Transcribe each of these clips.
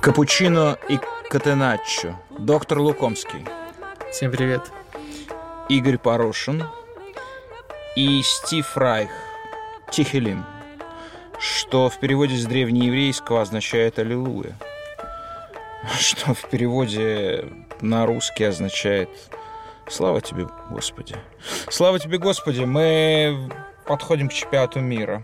Капучино и Катеначчо. Доктор Лукомский. Всем привет. Игорь Порошин. И Стив Райх. Тихелим. Что в переводе с древнееврейского означает «Аллилуйя». Что в переводе на русский означает «Слава тебе, Господи». Слава тебе, Господи. Мы подходим к чемпионату мира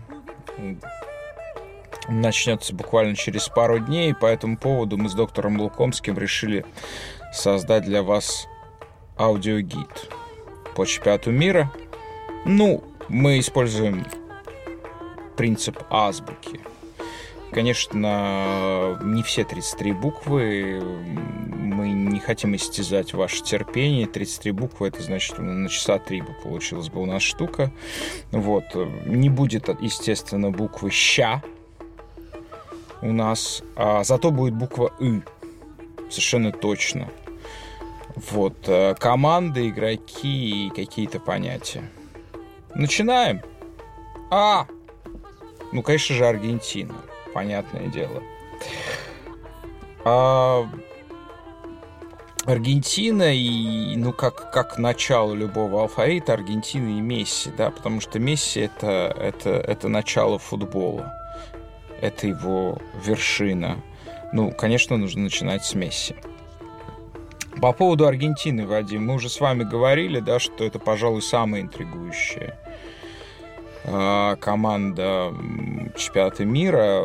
начнется буквально через пару дней. По этому поводу мы с доктором Лукомским решили создать для вас аудиогид по чемпионату мира. Ну, мы используем принцип азбуки. Конечно, не все 33 буквы. Мы не хотим истязать ваше терпение. 33 буквы, это значит, на часа 3 бы получилась бы у нас штука. Вот. Не будет, естественно, буквы «ща», у нас, а, зато будет буква «ы». Совершенно точно. Вот. Э, команды, игроки и какие-то понятия. Начинаем. А! Ну, конечно же, Аргентина. Понятное дело. А, Аргентина и, ну, как, как начало любого алфавита, Аргентина и Месси, да, потому что Месси это, это, это начало футбола это его вершина. Ну, конечно, нужно начинать с Месси. По поводу Аргентины, Вадим, мы уже с вами говорили, да, что это, пожалуй, самая интригующая э, команда чемпионата мира.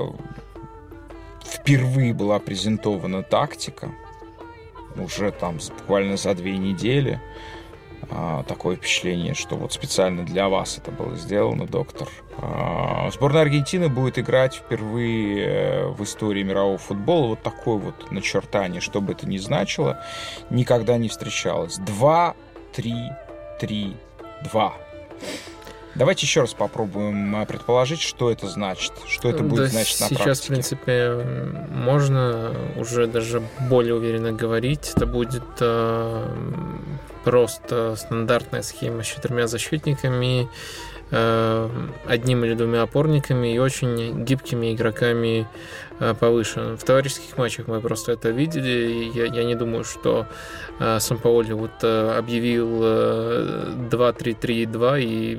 Впервые была презентована тактика, уже там буквально за две недели. А, такое впечатление, что вот специально для вас это было сделано, доктор. А, сборная Аргентины будет играть впервые э, в истории мирового футбола. Вот такое вот начертание, что бы это ни значило, никогда не встречалось. 2, 3, 3, 2. Давайте еще раз попробуем э, предположить, что это значит, что это будет да значить на сейчас, практике. в принципе, можно уже даже более уверенно говорить. Это будет э, просто стандартная схема с четырьмя защитниками, э, одним или двумя опорниками и очень гибкими игроками э, повыше. В товарищеских матчах мы просто это видели. Я, я не думаю, что э, Сампаоли вот объявил 2-3-3-2 и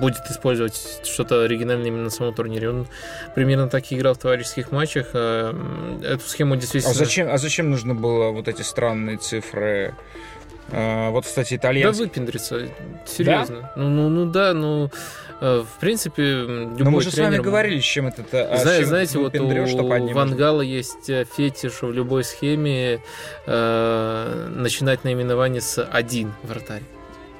будет использовать что-то оригинальное именно на самом турнире. Он примерно так и играл в товарищеских матчах. Эту схему действительно... А зачем, а зачем нужно было вот эти странные цифры а, вот, кстати, итальянский... Да выпендриться, серьезно. Да? Ну, ну, ну да, ну, э, в принципе, любой Но мы же тренер... с вами говорили, с чем это... А Зна- знаете, вот у Вангала есть э, фетиш в любой схеме э, начинать наименование с один вратарь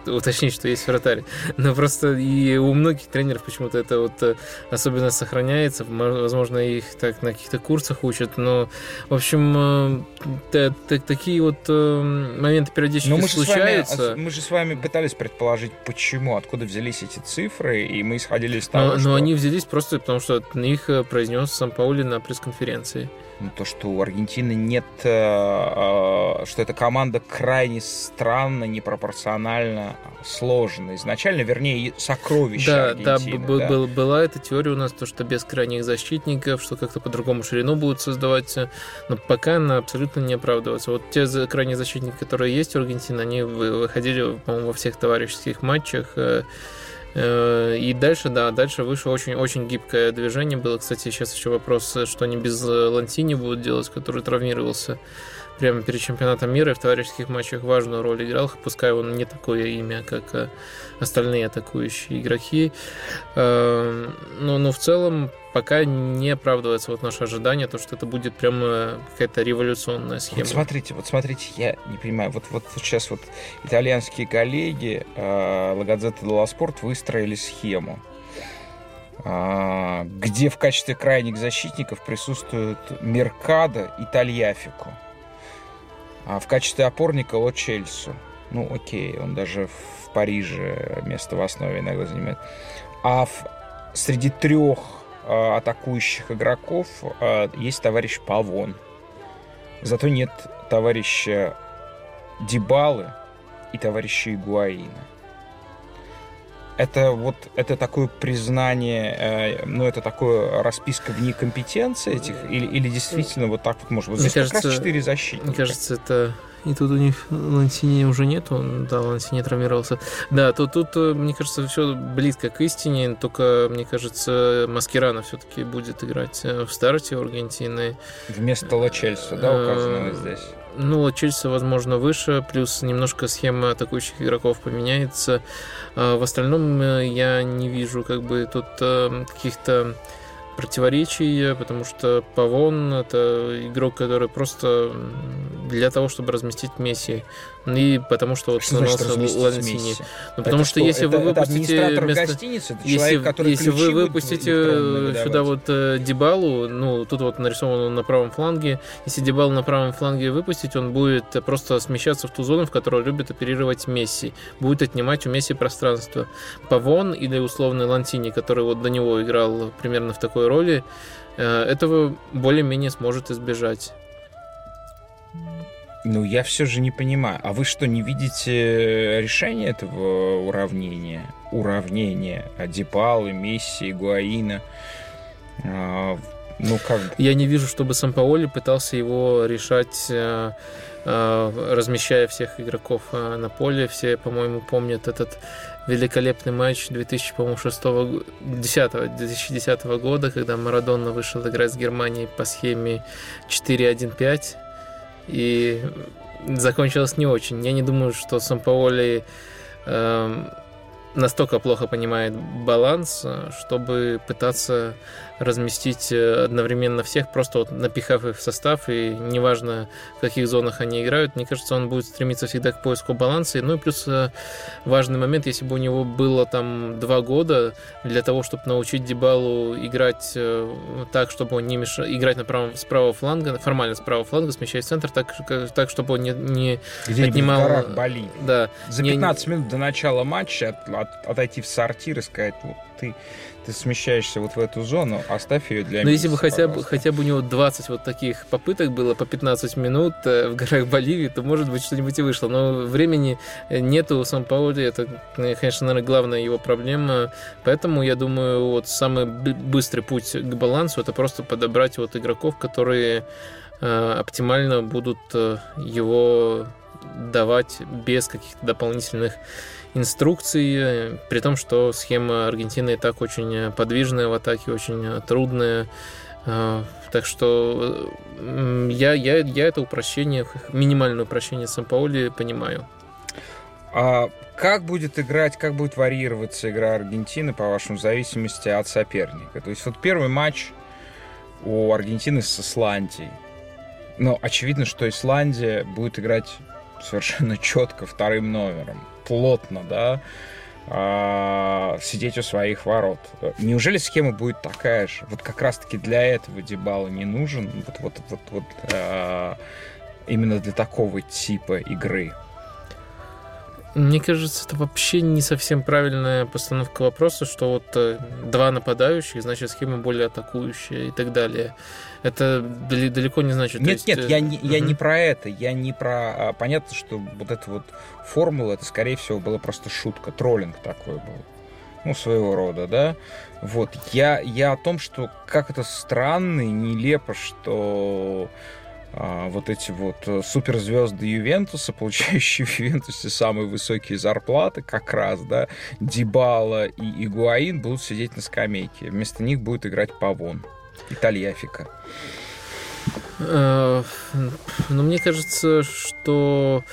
уточнить, что есть вратарь. Но просто и у многих тренеров почему-то это вот э, особенно сохраняется. Возможно, их так на каких-то курсах учат. Но, в общем, э, такие вот э, моменты периодически мы случаются. Же вами, мы же с вами пытались предположить, почему, откуда взялись эти цифры, и мы исходили из того, но, что... Но они взялись просто потому, что их произнес сам Паули на пресс-конференции то, что у Аргентины нет, э, э, что эта команда крайне странно, непропорционально сложена изначально, вернее, сокровище да, Аргентины. Да, да. Был, была эта теория у нас, то, что без крайних защитников, что как-то по-другому ширину будут создавать, но пока она абсолютно не оправдывается. Вот те крайние защитники, которые есть у Аргентины, они выходили, по-моему, во всех товарищеских матчах, э, Э, и дальше, да, дальше вышло очень-очень гибкое движение. Было, кстати, сейчас еще вопрос, что они без э, Лантини будут делать, который травмировался прямо перед чемпионатом мира и в товарищеских матчах важную роль играл, пускай он не такое имя, как э, остальные атакующие игроки. Но, но в целом пока не оправдывается вот наше ожидание, то, что это будет прямо какая-то революционная схема. Вот смотрите, вот смотрите, я не понимаю, вот, вот сейчас вот итальянские коллеги э, Лагадзета Делла Спорт выстроили схему, э, где в качестве крайних защитников присутствуют Меркадо и Тольяфико, а в качестве опорника Ло Чельсу. Ну, окей, он даже в Париже место в основе иногда занимает. А в, среди трех атакующих игроков э, есть товарищ Павон. Зато нет товарища Дебалы и товарища Игуаина. это вот это такое признание, э, ну это такое расписка в некомпетенции этих, или, или действительно вот так вот может быть? Здесь кажется, как раз четыре защитника. Мне кажется, это и тут у них Лансини уже нет, он, да, Лансини травмировался. Да, то тут, э, мне кажется, все близко к истине, только, мне кажется, Маскирана все-таки будет играть э, в старте у Аргентины. Вместо Лачельса, да, указанного здесь? Ну, Чельси, возможно, выше, плюс немножко схема атакующих игроков поменяется. А в остальном э, я не вижу как бы тут э, каких-то противоречий, потому что Павон это игрок, который просто для того, чтобы разместить Месси. И потому что вот что Лансини. Ну, потому что, что если это, вы выпустите это вместо... гостиницы, это если, человек, который если вы выпустите сюда вот э, Дебалу, ну тут вот нарисован он на правом фланге, если Дебалу на правом фланге выпустить, он будет просто смещаться в ту зону, в которой любит оперировать Месси, будет отнимать у Месси пространство. Павон или условный Лантини, который вот до него играл примерно в такой роли, э, этого более-менее сможет избежать. Ну, я все же не понимаю. А вы что, не видите решения этого уравнения? Уравнения Адипалы, Месси, Гуаина? А, ну, как бы. Я не вижу, чтобы Сампаоли пытался его решать э, э, размещая всех игроков э, на поле. Все, по-моему, помнят этот великолепный матч 2006 2010 года, когда Марадона вышел играть с Германией по схеме 4-1-5 и закончилось не очень. Я не думаю, что Сампаоли э, настолько плохо понимает баланс, чтобы пытаться разместить э, одновременно всех, просто вот напихав их в состав, и неважно, в каких зонах они играют, мне кажется, он будет стремиться всегда к поиску баланса. Ну и плюс э, важный момент, если бы у него было там два года для того, чтобы научить Дебалу играть э, так, чтобы он не мешал, играть на правом, с правого фланга, формально с правого фланга, смещать центр, так, так чтобы он не, не отнимал... В горах Боливии. Да. За 15 не... минут до начала матча от, от, отойти в сортир и сказать, вот ты ты смещаешься вот в эту зону, оставь ее для Но если бы хотя, бы хотя бы у него 20 вот таких попыток было по 15 минут э, в горах Боливии, то, может быть, что-нибудь и вышло. Но времени нету у Сан-Паули, это, конечно, наверное, главная его проблема. Поэтому, я думаю, вот самый быстрый путь к балансу, это просто подобрать вот игроков, которые э, оптимально будут э, его давать без каких-то дополнительных инструкций, при том, что схема Аргентины и так очень подвижная в атаке, очень трудная. А, так что я, я, я это упрощение, минимальное упрощение Сан-Паули понимаю. А как будет играть, как будет варьироваться игра Аргентины, по-вашему, в зависимости от соперника? То есть вот первый матч у Аргентины с Исландией. Но очевидно, что Исландия будет играть совершенно четко вторым номером плотно, да, а, сидеть у своих ворот. Неужели схема будет такая же? Вот как раз-таки для этого Дебала не нужен, вот, вот, вот, вот а, именно для такого типа игры. Мне кажется, это вообще не совсем правильная постановка вопроса, что вот э, два нападающих, значит, схема более атакующая и так далее. Это далеко не значит... Нет, есть... нет, я не, я не про это, я не про... А, понятно, что вот эта вот формула, это, скорее всего, была просто шутка, троллинг такой был. Ну, своего рода, да. Вот, я, я о том, что как это странно и нелепо, что вот эти вот э, суперзвезды Ювентуса, получающие в Ювентусе самые высокие зарплаты, как раз, да, Дибала и Игуаин будут сидеть на скамейке. Вместо них будет играть Павон и Тольяфика. Э, ну, мне кажется, что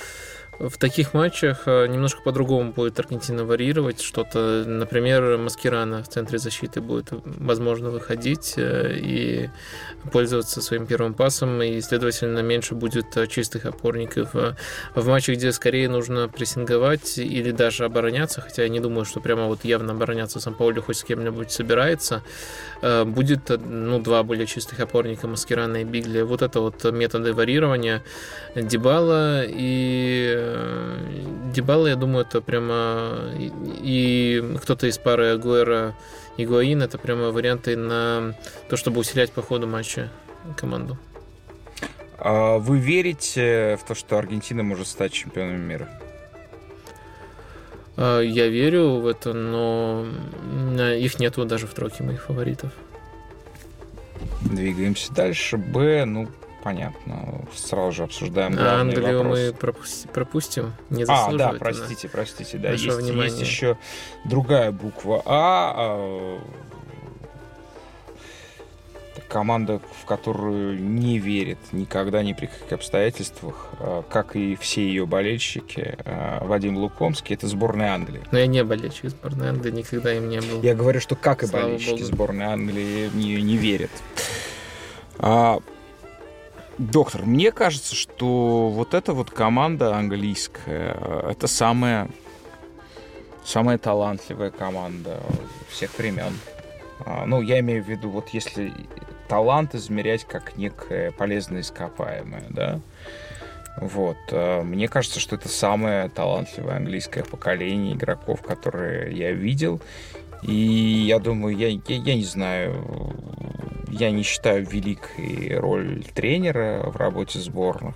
в таких матчах э, немножко по-другому будет Аргентина варьировать что-то. Например, Маскирана в центре защиты будет, возможно, выходить э, и пользоваться своим первым пасом, и, следовательно, меньше будет э, чистых опорников. В матче, где скорее нужно прессинговать или даже обороняться, хотя я не думаю, что прямо вот явно обороняться сам Паули хоть с кем-нибудь собирается, будет ну, два более чистых опорника Маскирана и Бигли. Вот это вот методы варьирования Дебала и Дебала, я думаю, это прямо и кто-то из пары Агуэра и Гуаин, это прямо варианты на то, чтобы усилять по ходу матча команду. А вы верите в то, что Аргентина может стать чемпионом мира? А, я верю в это, но их нету даже в тройке моих фаворитов. Двигаемся дальше. Б, ну, понятно. Сразу же обсуждаем а Англию вопрос. мы пропусти, пропустим. Не а, да, простите, простите. Да, есть, есть еще другая буква А. а команда, в которую не верит никогда ни при каких обстоятельствах, а, как и все ее болельщики. А, Вадим Лукомский, это сборная Англии. Но я не болельщик сборной Англии, никогда им не был. Я говорю, что как и Слава болельщики Богу. сборной Англии в нее не верят. А, доктор, мне кажется, что вот эта вот команда английская, это самая, самая талантливая команда всех времен. Ну, я имею в виду, вот если талант измерять как некое полезное ископаемое, да. Вот. Э, мне кажется, что это самое талантливое английское поколение игроков, которые я видел. И я думаю, я, я, я не знаю, я не считаю великой роль тренера в работе сборных.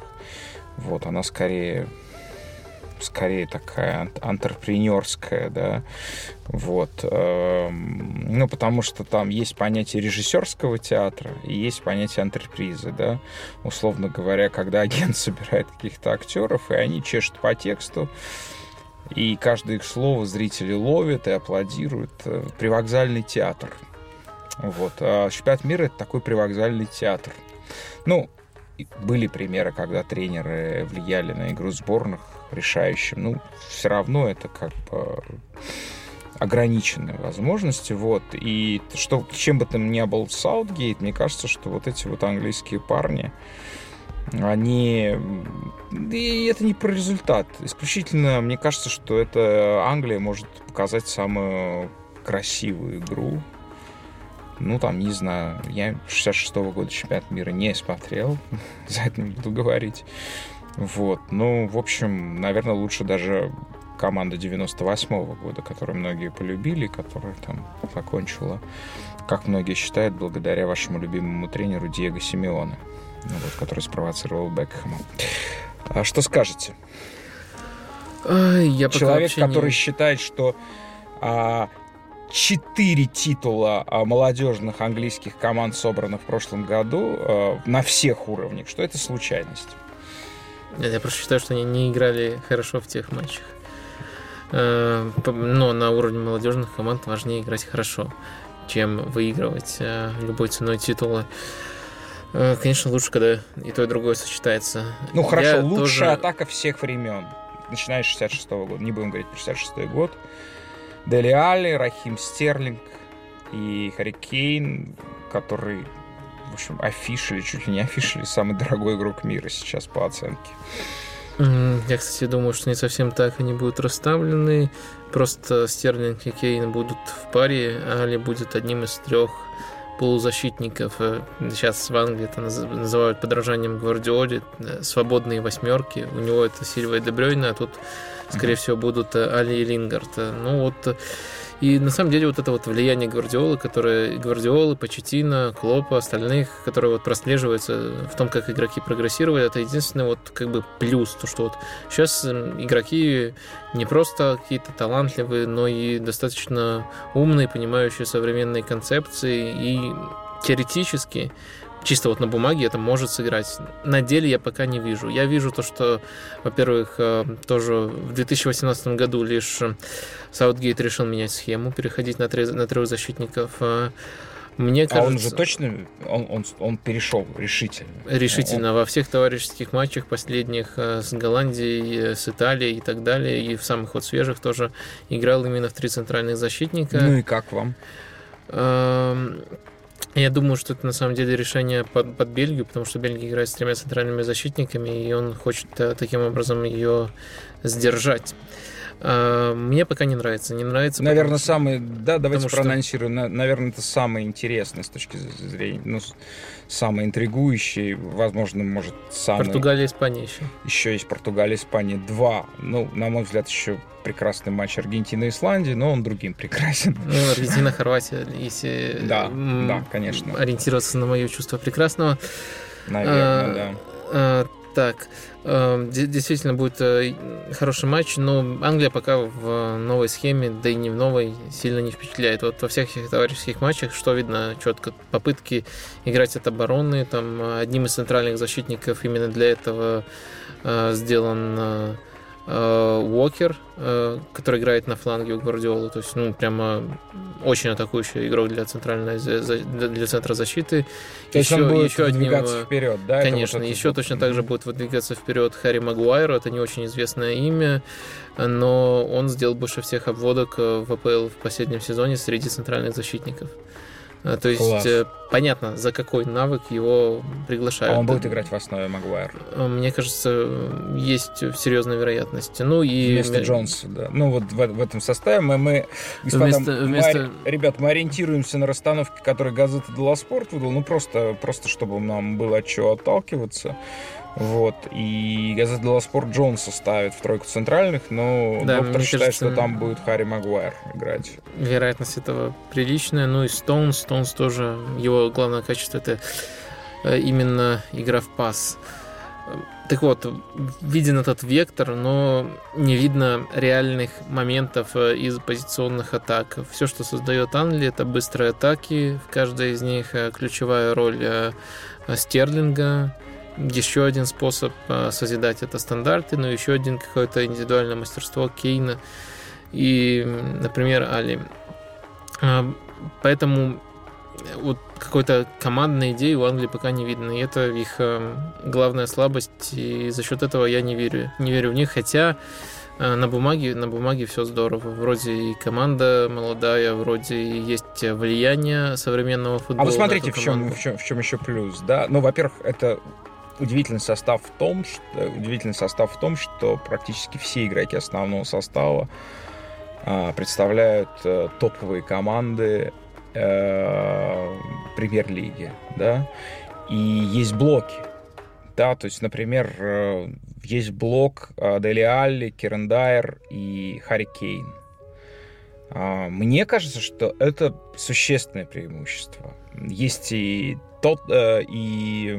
Вот, она скорее скорее такая антрепренерская, да, вот, эм, ну, потому что там есть понятие режиссерского театра и есть понятие антрепризы, да, условно говоря, когда агент собирает каких-то актеров, и они чешут по тексту, и каждое их слово зрители ловят и аплодируют. Э, привокзальный театр. Вот. А чемпионат мира — это такой привокзальный театр. Ну, были примеры, когда тренеры влияли на игру сборных решающим. Ну, все равно это как бы ограниченные возможности, вот, и что, чем бы там ни был Саутгейт, мне кажется, что вот эти вот английские парни, они... И это не про результат. Исключительно, мне кажется, что это Англия может показать самую красивую игру. Ну, там, не знаю, я 66-го года чемпионат мира не смотрел, за это не буду говорить. Вот. Ну, в общем, наверное, лучше даже команда 98-го года, которую многие полюбили, которая там закончила, как многие считают, благодаря вашему любимому тренеру Диего Симеоне, ну, вот, который спровоцировал Бекхэма. А что скажете? Я Человек, который не... считает, что а, четыре титула а, молодежных английских команд собраны в прошлом году а, на всех уровнях, что это случайность. Нет, я просто считаю, что они не играли хорошо в тех матчах. Э, но на уровне молодежных команд важнее играть хорошо, чем выигрывать э, любой ценой титула. Э, конечно, лучше, когда и то, и другое сочетается. Ну хорошо, я лучшая тоже... атака всех времен. Начиная с 66 -го года. Не будем говорить про 66 год. Дели Али, Рахим Стерлинг и Харри Кейн, который в общем, афишили, чуть ли не афишили самый дорогой игрок мира сейчас по оценке. Я, кстати, думаю, что не совсем так они будут расставлены. Просто Стерлинг и Кейн будут в паре, а Али будет одним из трех полузащитников. Э, сейчас в Англии это называют подражанием Гвардиоле. Э, свободные восьмерки. У него это Сильва и Дебрёйна, а тут, скорее всего, будут э, Али и Лингард. Ну вот и на самом деле вот это вот влияние Гвардиолы, которое Гвардиолы, Почетина, Клопа, остальных, которые вот прослеживается в том, как игроки прогрессировали, это единственный вот как бы плюс, то что вот сейчас эм, игроки не просто какие-то талантливые, но и достаточно умные, понимающие современные концепции и теоретически чисто вот на бумаге это может сыграть. На деле я пока не вижу. Я вижу то, что, во-первых, э, тоже в 2018 году лишь Саутгейт решил менять схему, переходить на, трех, на трех защитников. Э, мне кажется... А он же точно, он, он, он перешел решительно. Решительно. Он... Во всех товарищеских матчах последних э, с Голландией, с Италией и так далее, и в самых вот свежих тоже играл именно в три центральных защитника. Ну и как вам? Я думаю, что это на самом деле решение под, под Бельгию, потому что Бельгия играет с тремя центральными защитниками, и он хочет э, таким образом ее сдержать. А, мне пока не нравится. Не нравится. Наверное, потому, самый. Да, давайте проанонсируем. Что... Наверное, это самое интересное с точки зрения. Ну, самый интригующий. Возможно, может, самый. Португалия, Испания еще. Еще есть Португалия, Испания. Два. Ну, на мой взгляд, еще прекрасный матч Аргентины и Исландии, но он другим прекрасен. Ну, Аргентина, Хорватия, если да, да, конечно. ориентироваться на мое чувство прекрасного. Наверное, а, да. А, Так, э, действительно будет э, хороший матч, но Англия пока в новой схеме, да и не в новой, сильно не впечатляет. Вот во всех этих товарищеских матчах, что видно четко, попытки играть от обороны, там одним из центральных защитников именно для этого э, сделан Э, Уокер, э, который играет на фланге у Гвардиолы, то есть, ну, прямо очень атакующий игрок для центральной для центра защиты. То еще, он будет еще выдвигаться одним, вперед, да? Конечно, вот еще вот... точно так же будет выдвигаться вперед Харри Магуайр, это не очень известное имя, но он сделал больше всех обводок э, в АПЛ в последнем сезоне среди центральных защитников. А, то есть Класс. Э, понятно, за какой навык его приглашают. А он будет играть в основе Магуайр? А, мне кажется, есть серьезная вероятность. Ну и вместо Джонса, да. Ну вот в, в этом составе мы, мы господа, вместо, вместо... Мы, ребят, мы ориентируемся на расстановки, которые газета Дела Спорт выдал, ну просто, просто чтобы нам было от чего отталкиваться. Вот. И газета Делла Спорт Джонса ставит в тройку центральных, но да, доктор считает, кажется, что там будет Харри Магуайр играть. Вероятность этого приличная. Ну и Стоунс. Стоунс тоже, его главное качество это э, именно игра в пас. Так вот, виден этот вектор, но не видно реальных моментов э, из позиционных атак. Все, что создает Англия, это быстрые атаки. В каждой из них э, ключевая роль Стерлинга, еще один способ а, созидать это стандарты, но еще один какое-то индивидуальное мастерство Кейна и, например, Али. А, поэтому вот какой-то командной идеи у Англии пока не видно. И это их а, главная слабость. И за счет этого я не верю. Не верю в них. Хотя на бумаге, на бумаге все здорово. Вроде и команда молодая, вроде и есть влияние современного футбола. А вы смотрите, в чем, в, чем, в чем еще плюс, да? Ну, во-первых, это удивительный состав в том, что, удивительный состав в том, что практически все игроки основного состава а, представляют а, топовые команды а, премьер-лиги, да, и есть блоки, да, то есть, например, э, есть блок Дели Алли, Керендайр и Харри Кейн. Мне кажется, что это существенное преимущество. Есть и тот, э, и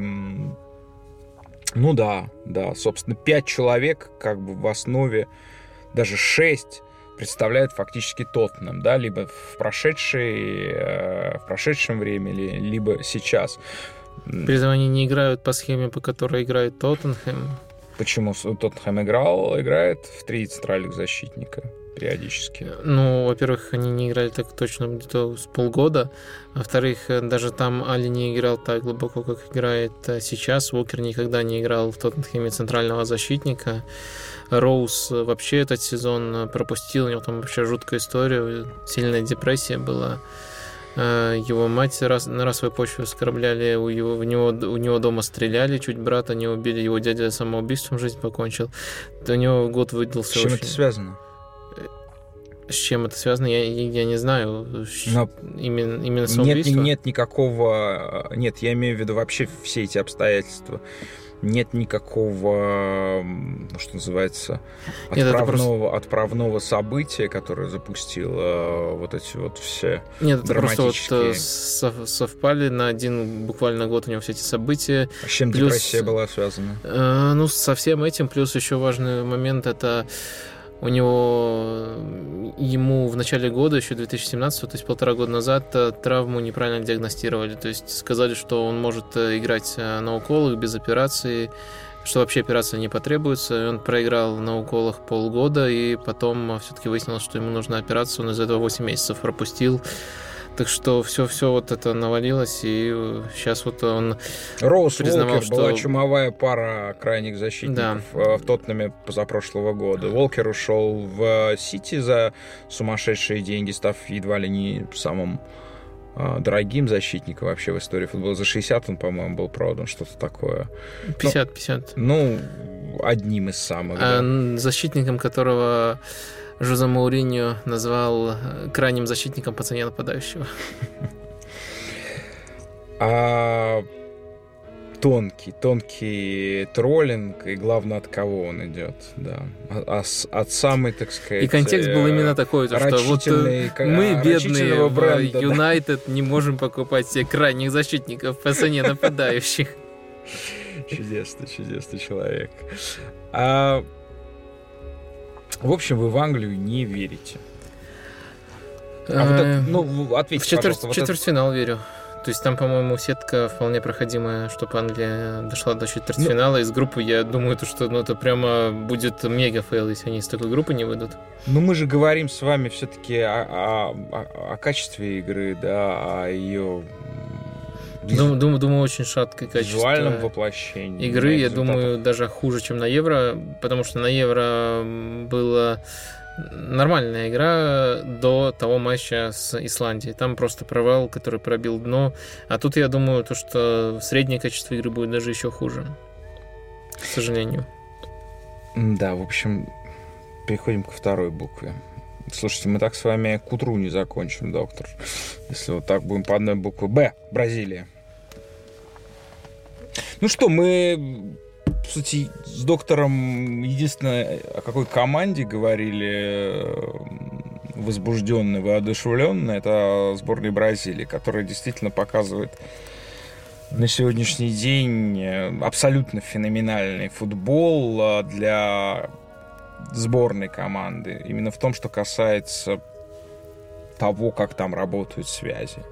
ну да, да, собственно, пять человек как бы в основе, даже шесть представляют фактически Тоттенхэм, да, либо в, прошедшей, э, в прошедшем времени, либо сейчас. При этом они не играют по схеме, по которой играет Тоттенхэм. Почему Тоттенхэм играл, играет в три центральных защитника? Периодически? Ну, во-первых, они не играли так точно где-то с полгода. Во-вторых, даже там Али не играл так глубоко, как играет э, сейчас. Уокер никогда не играл в Тоттенхэме центрального защитника. Роуз вообще этот сезон пропустил, у него там вообще жуткая история, сильная депрессия была. Э, его мать раз, на расовой почве оскорбляли, у, его, у, него, у него дома стреляли, чуть брата не убили, его дядя самоубийством жизнь покончил. У него год выдался С чем очень... это связано? С чем это связано, я, я не знаю. Но именно, именно самоубийство? Нет, нет никакого... Нет, я имею в виду вообще все эти обстоятельства. Нет никакого, что называется, отправного, просто... отправного события, которое запустило вот эти вот все Нет, это просто вот э, совпали на один буквально год у него все эти события. А с чем плюс, депрессия была связана? Э, ну, со всем этим, плюс еще важный момент это у него ему в начале года, еще 2017, то есть полтора года назад, э, травму неправильно диагностировали. То есть сказали, что он может э, играть э, на уколах без операции, что вообще операция не потребуется. Он проиграл на уколах полгода, и потом все-таки выяснилось, что ему нужна операция. Он из этого 8 месяцев пропустил. Так что все-все вот это навалилось, и сейчас вот он Роуз признавал, Волкер что... была чумовая пара крайних защитников да. Э, в Тоттенаме позапрошлого года. Волкер ушел в Сити за сумасшедшие деньги, став едва ли не самым э, дорогим защитником вообще в истории футбола. За 60 он, по-моему, был продан, что-то такое. 50, ну, 50. Ну, одним из самых. А, да. Защитником, которого Жозе Мауриньо назвал э, крайним защитником по цене нападающего. А тонкий, тонкий троллинг, и главное, от кого он идет, да. А, а от самой, так сказать... И контекст был именно такой, то, что вот э, мы, бедные бренда, в Юнайтед, да. не можем покупать себе крайних защитников по цене нападающих. Чудесный, чудесный человек. А, в общем, вы в Англию не верите. А вот это, ну, ответьте, в четверть, в четвертьфинал это... верю. То есть там, по-моему, сетка вполне проходимая, чтобы Англия дошла до четвертьфинала. Ну, из группы я думаю, то, что ну, это прямо будет мега fail, если они из такой группы не выйдут. Ну, мы же говорим с вами все-таки о, о, о, о качестве игры, да, о ее Думаю, думаю, думаю, очень шаткое качество. Визуальном воплощении. Игры, я думаю, даже хуже, чем на Евро, потому что на Евро было нормальная игра до того матча с Исландией. Там просто провал, который пробил дно. А тут я думаю, то, что среднее качество игры будет даже еще хуже. К сожалению. Да, в общем, переходим ко второй букве. Слушайте, мы так с вами к утру не закончим, доктор. Если вот так будем по одной букве. Б. Бразилия. Ну что, мы по сути, с доктором единственное, о какой команде говорили возбужденные, воодушевленные, это сборная Бразилии, которая действительно показывает на сегодняшний день абсолютно феноменальный футбол а, для сборной команды. Именно в том, что касается того, как там работают связи.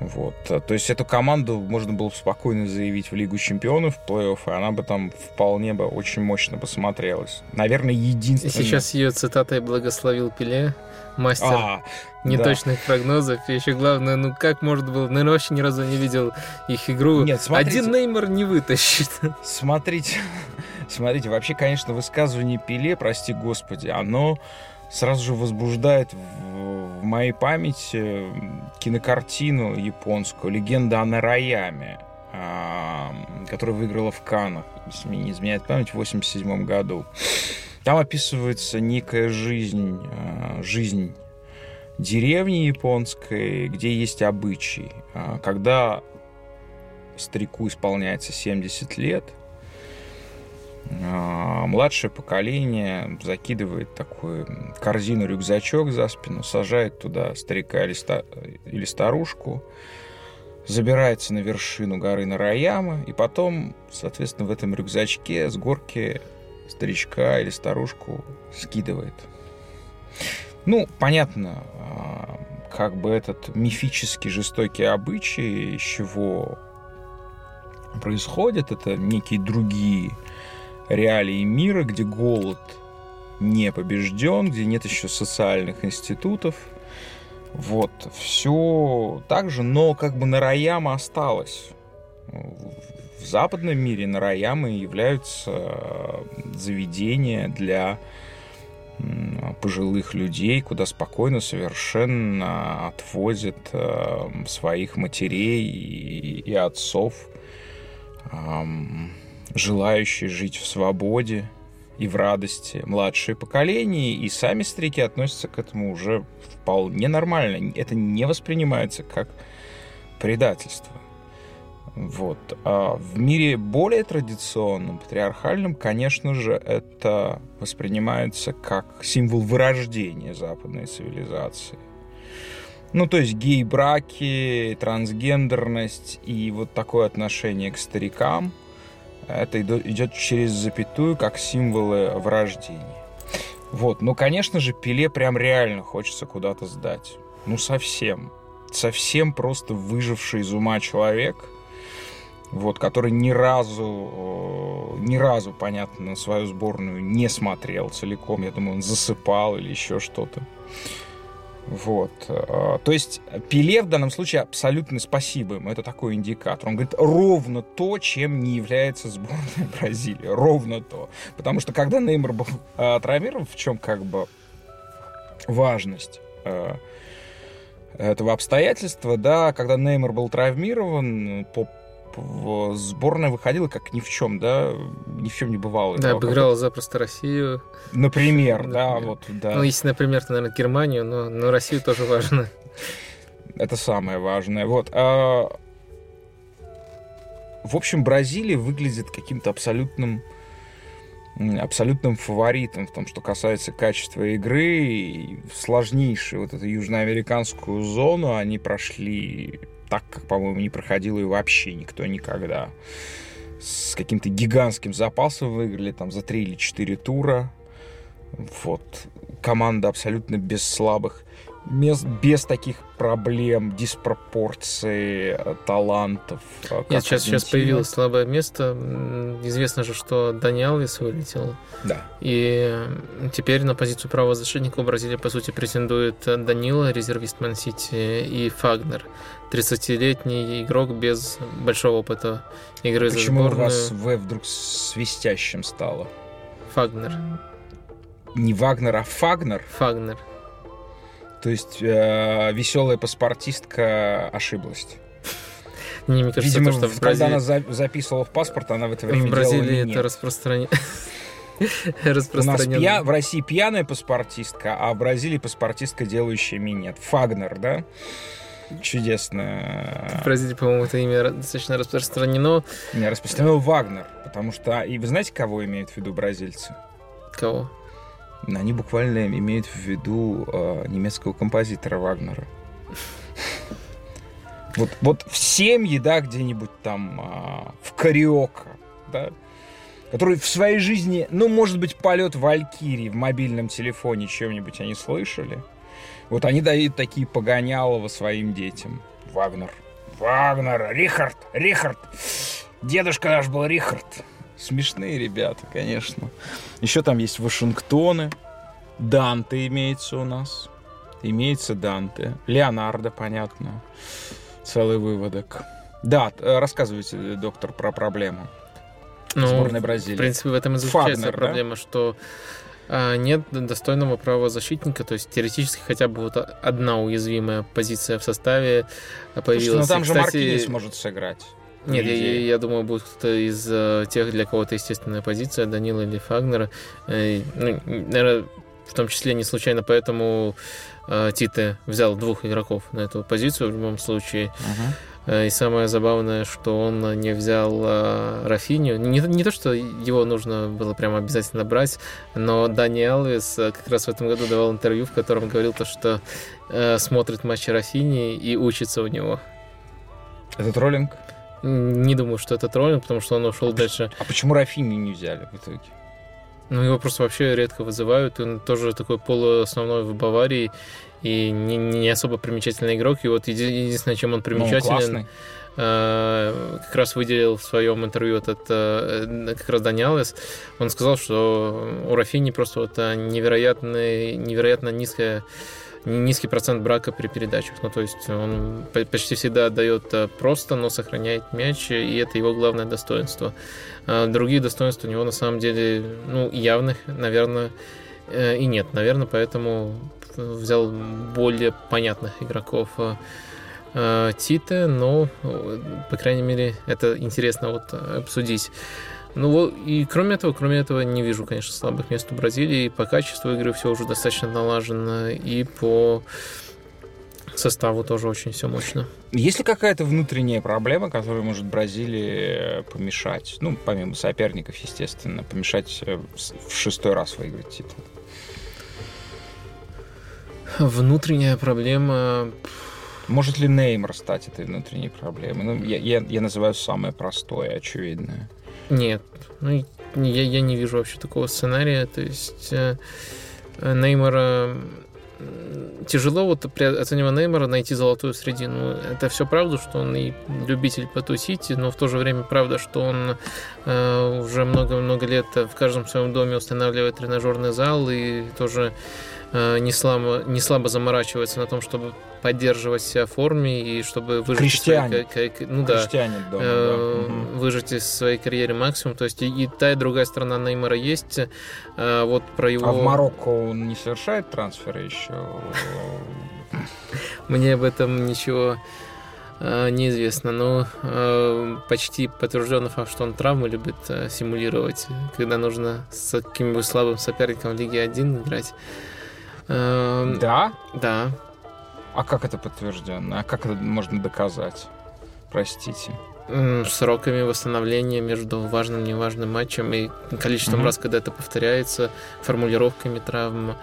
Вот. То есть эту команду можно было спокойно заявить в Лигу чемпионов, в плей-офф, и она бы там вполне бы очень мощно посмотрелась. Наверное, единственное... Сейчас ее цитатой благословил Пеле, мастер а, неточных да. прогнозов. И еще главное, ну как может было... Наверное, вообще ни разу не видел их игру. Нет, смотрите, Один Неймар не вытащит. Смотрите, смотрите, вообще, конечно, высказывание Пеле, прости господи, оно сразу же возбуждает в, в моей памяти кинокартину японскую «Легенда о Нараяме», которая выиграла в Каннах, если мне не изменяет память, в 87 году. Там описывается некая жизнь, а, жизнь деревни японской, где есть обычай. А, когда старику исполняется 70 лет – младшее поколение закидывает такую корзину, рюкзачок за спину, сажает туда старика или, ста... или старушку, забирается на вершину горы Нараяма, и потом, соответственно, в этом рюкзачке с горки старичка или старушку скидывает. Ну, понятно, а, как бы этот мифический жестокий обычай, из чего происходит, это некие другие реалии мира, где голод не побежден, где нет еще социальных институтов. Вот, все так же, но как бы Нараяма осталось. В западном мире Нараямы являются заведения для пожилых людей, куда спокойно совершенно отвозят э, своих матерей и отцов желающие жить в свободе и в радости младшее поколение, и сами старики относятся к этому уже вполне нормально. Это не воспринимается как предательство. Вот. А в мире более традиционном, патриархальном, конечно же, это воспринимается как символ вырождения западной цивилизации. Ну, то есть гей-браки, трансгендерность и вот такое отношение к старикам – это идет через запятую, как символы врождения. Вот, ну, конечно же, Пеле прям реально хочется куда-то сдать. Ну, совсем. Совсем просто выживший из ума человек, вот, который ни разу, ни разу, понятно, на свою сборную не смотрел целиком. Я думаю, он засыпал или еще что-то. Вот. А, то есть Пеле в данном случае абсолютно спасибо ему. Это такой индикатор. Он говорит ровно то, чем не является сборная Бразилии. Ровно то. Потому что когда Неймар был э, травмирован, в чем как бы важность э, этого обстоятельства, да, когда Неймар был травмирован, по сборная выходила как ни в чем, да, ни в чем не бывало. Да, обыграла запросто Россию. Например, да, вот, да. Ну, если, например, то, наверное, Германию, но, но Россию тоже важно. Это самое важное. Вот. А... В общем, Бразилия выглядит каким-то абсолютным абсолютным фаворитом в том, что касается качества игры. И в сложнейшую вот эту южноамериканскую зону они прошли так, как, по-моему, не проходил и вообще никто никогда. С каким-то гигантским запасом выиграли там за 3 или 4 тура. Вот. Команда абсолютно без слабых мест, без таких проблем, диспропорции талантов. э, Нет, сейчас, сейчас появилось слабое место. Известно же, что Дани Алвес вылетел. Да. И теперь на позицию правого защитника у Бразилии, по сути, претендует Данила, резервист Ман-Сити, и Фагнер, 30-летний игрок без большого опыта игры Почему за сборную. у вас В вдруг свистящим стало? Фагнер. Не Вагнер, а Фагнер? Фагнер. То есть э, веселая паспортистка ошиблась. Не, мне кажется, Видимо, то, что в когда Бразилии, она за- записывала в паспорт, она в это время в Бразилии это распространено. У нас пья- в России пьяная паспортистка, а в Бразилии паспортистка, делающая минет. Фагнер, да? Чудесно. В Бразилии, по-моему, это имя достаточно распространено. Не распространил Вагнер, потому что... И вы знаете, кого имеют в виду бразильцы? Кого? Они буквально имеют в виду э, немецкого композитора Вагнера. Вот, вот в семье, да, где-нибудь там а, в Кариока, да, который в своей жизни, ну, может быть, полет Валькирии в мобильном телефоне чем-нибудь они слышали. Вот они дают такие погонялова своим детям. Вагнер. Вагнер, Рихард, Рихард. Дедушка наш был Рихард. Смешные ребята, конечно. Еще там есть Вашингтоны. Данте имеется у нас. Имеется Данте. Леонардо, понятно. Целый выводок. Да, э, рассказывайте, э, доктор, про проблему Ну, сборной в Бразилии. принципе, в этом и заключается Фагнер, да? проблема, что а, нет достойного правозащитника, то есть теоретически хотя бы вот одна уязвимая позиция в составе Слушайте, появилась. ну там И, же кстати, Маркинис может сыграть. Нет, я, я- я думаю, будет кто-то из э, тех, для кого это естественная позиция, Данила или Фагнера. Э, ну, наверное, в том числе не случайно поэтому э, Тите взял двух игроков на эту позицию в любом случае. Мгм. Э, И самое забавное, что он не взял э, Рафиню. Не, не то, что его нужно было прямо обязательно брать, но Дани Алвес э, как раз в этом году давал интервью, в котором говорил то, что смотрит матчи Рафини и учится у него. Это троллинг? Не думаю, что это троллинг, потому что он ушел дальше. А почему Рафини не взяли в итоге? Ну, его просто вообще редко вызывают. Он тоже такой полуосновной в Баварии и не, не особо примечательный игрок. И вот еди- единственное, чем он Ну, примечателен, э, как раз выделил в своем интервью этот э, как раз Дани Алвес. Он сказал, что у Рафини просто вот э, невероятный, невероятно низкая низкий процент брака при передачах. Ну, то есть он по- почти всегда отдает э, просто, но сохраняет мяч, и это его главное достоинство. А Другие достоинства у него на самом деле, ну, явных, наверное, э, и нет. Наверное, поэтому взял более понятных игроков э, э, Тита, но, по крайней мере, это интересно вот обсудить. Ну и кроме этого, кроме этого, не вижу, конечно, слабых мест у Бразилии. По качеству игры все уже достаточно налажено, и по составу тоже очень все мощно. Есть ли какая-то внутренняя проблема, которая может Бразилии э, помешать, ну, помимо соперников, естественно, помешать в шестой раз выиграть титул? Внутренняя проблема... Может ли Неймар стать этой внутренней проблемой? Ну, я, я, я называю самое простое, очевидное. Нет, ну, я, я не вижу вообще такого сценария. То есть э, э, Неймара тяжело вот при оценивая Неймара найти золотую средину. Это все правда, что он и любитель потусить, но в то же время правда, что он э, уже много-много лет в каждом своем доме устанавливает тренажерный зал и тоже не слабо, не слабо заморачивается на том, чтобы поддерживать себя в форме и чтобы выжить из своей ну да, Крестьянин дома, э, да. Выжить из своей карьеры максимум. То есть и, и та, и другая сторона Неймара есть. А вот про его... А в Марокко он не совершает трансферы еще? Мне об этом ничего э, неизвестно, но э, почти подтвержденный факт, что он травмы любит э, симулировать, когда нужно с каким-нибудь слабым соперником в Лиге 1 играть. Э, Да? Да. А как это подтвержденно? А как это можно доказать? Простите. Сроками восстановления между важным и неважным матчем и количеством Мгм. раз, когда это повторяется, формулировками травм.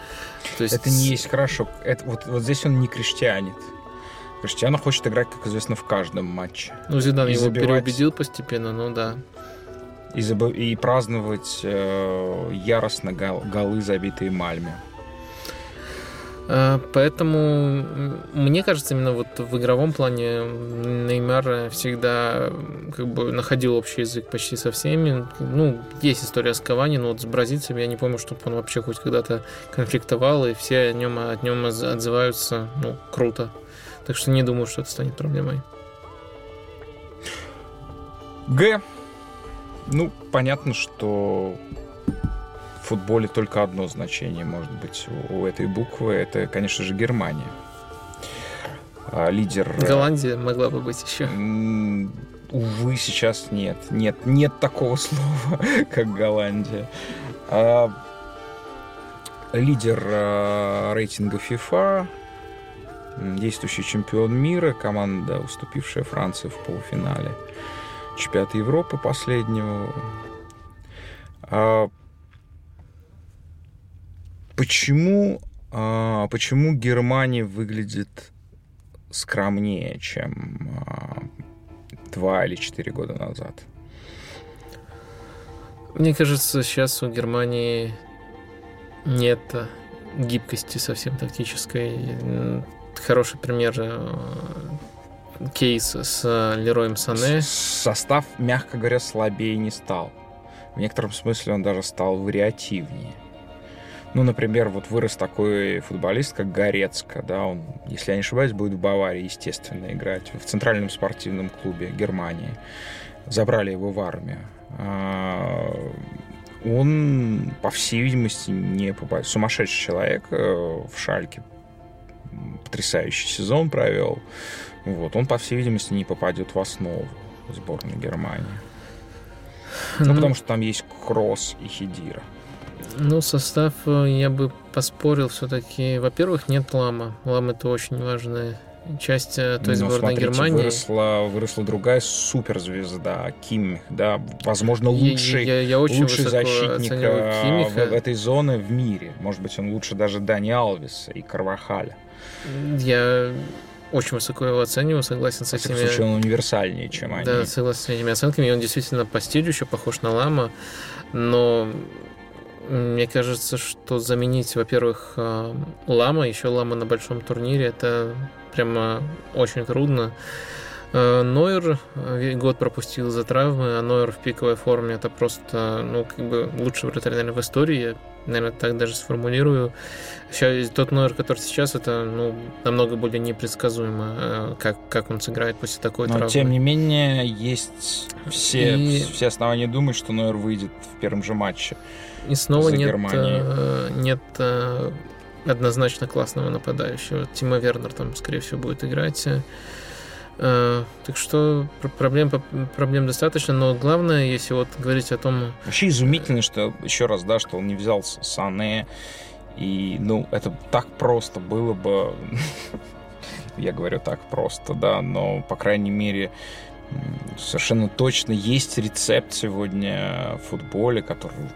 То есть... Это не есть хорошо. Это, вот, вот здесь он не крестьянит. Криштиану хочет играть, как известно, в каждом матче. Ну, Зидан и его забивать. переубедил постепенно, ну да. И, забы- и праздновать э, яростно гол- голы, забитые Мальме. А, Поэтому мне кажется, именно вот в игровом плане Неймар всегда как бы находил общий язык почти со всеми. Ну, есть история с Кавани, но вот с бразильцами я не помню, чтобы он вообще хоть когда-то конфликтовал, и все о нем, от нем отзываются, ну, круто. Так что не думаю, что это станет проблемой. Г. Ну, понятно, что футболе только одно значение может быть у, этой буквы. Это, конечно же, Германия. А, лидер... э, Голландия могла бы быть еще. Увы, сейчас нет. Нет, нет такого слова, как Голландия. А, лидер а, рейтинга FIFA, действующий чемпион мира, команда, уступившая Франции в полуфинале чемпионата Европы последнего. Почему, а, почему Германия выглядит скромнее, чем а, два или четыре года назад? Мне кажется, сейчас у Германии нет гибкости совсем тактической. Хороший пример э, кейс с э, Лероем Сане. Состав, мягко говоря, слабее не стал. В некотором смысле он даже стал вариативнее. Ну, например, вот вырос такой футболист, как Горецко, да, он, если я не ошибаюсь, будет в Баварии, естественно, играть в Центральном спортивном клубе Германии. Забрали его в армию. А, Он, по всей видимости, не попадет. Сумасшедший человек э, в Шальке. Потрясающий сезон провел. Вот, он, по всей видимости, не попадет в основу сборной Германии. Ну, Ну, потому что там есть Кросс и Хидира. Ну, состав э, я бы поспорил все-таки. Во-первых, нет Лама. Лам это очень важная часть э, той Но, сборной смотрите, Германии. Выросла, выросла другая суперзвезда Киммих, да, возможно, Я- лучший, я, я очень лучший защитник оцениваю э, в, в этой зоне в мире. Может быть, он лучше даже Дани Алвеса и Карвахаля. Я очень высоко его оцениваю, согласен с В всяком этими... случае, он универсальнее, чем они. Да, согласен с этими оценками. И Он действительно по стилю еще похож на Лама. Но мне кажется, что заменить, во-первых, э, Лама, еще Лама на большом турнире, это прямо очень трудно. Э, Нойер э, год пропустил из-за травмы, а Нойер в пиковой форме это просто, ну, как бы лучший вратарь, наверное, в истории. Наверное, так даже сформулирую. Сейчас, тот Нойер, который сейчас, это, ну, намного более непредсказуемо, э, как, как он сыграет после такой Но, травмы. тем не менее, есть все, И- все основания думать, что Нойер выйдет в первом же матче. И снова за нет, Германию. э, нет э, однозначно классного нападающего. Тима Вернер там, скорее всего, будет играть. Э, Так что пр- проблем, проблем достаточно, но главное, если вот говорить о том, Вообще изумительно, что, еще раз, да, что он не взял Сане. И, ну, это так просто было бы... Я говорю так просто, да, но, по крайней мере, совершенно точно есть рецепт сегодня в футболе, который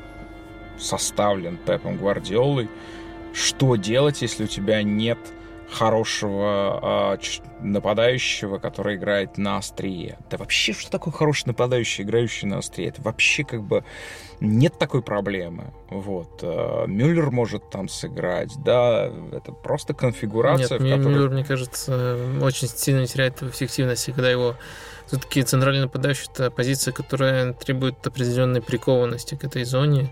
составлен Пепом Гвардиолой. Что делать, если у тебя нет хорошего а, нападающего, который играет на острие. Да вообще, что такое хороший нападающий, играющий на острие? Это вообще как бы нет такой проблемы. Вот. а, Мюллер может там сыграть, да, это просто конфигурация, нет, которой... Мюллер, мне кажется, очень сильно теряет в эффективности, когда его все-таки центральный нападающий это позиция, которая требует определенной прикованности к этой зоне.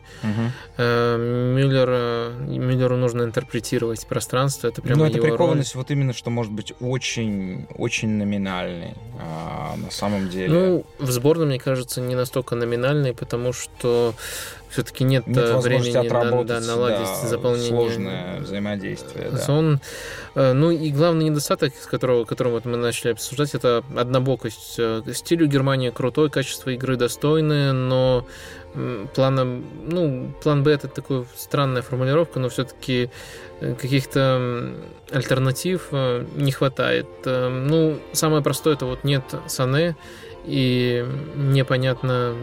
Э, Мюллер, э, Мюллеру нужно интерпретировать пространство, это прямо Ну, это его роль. прикованность вот именно, что может быть очень, очень номинальной. А, на самом деле... Ну, в сборной, мне кажется, не настолько номинальный, потому что все-таки нет, нет э, времени на, да, наладить да, заполнение. сложное взаимодействие. да. Зон. Э, Ну и главный недостаток, с которого, которым вот мы начали обсуждать, это однобокость. Э, Стиль у Германии крутой, качество игры достойное, но планом, ну, план Б это такая странная формулировка, но все-таки каких-то м, альтернатив э, не хватает. Э, Ну, самое простое это вот нет Сане, и непонятно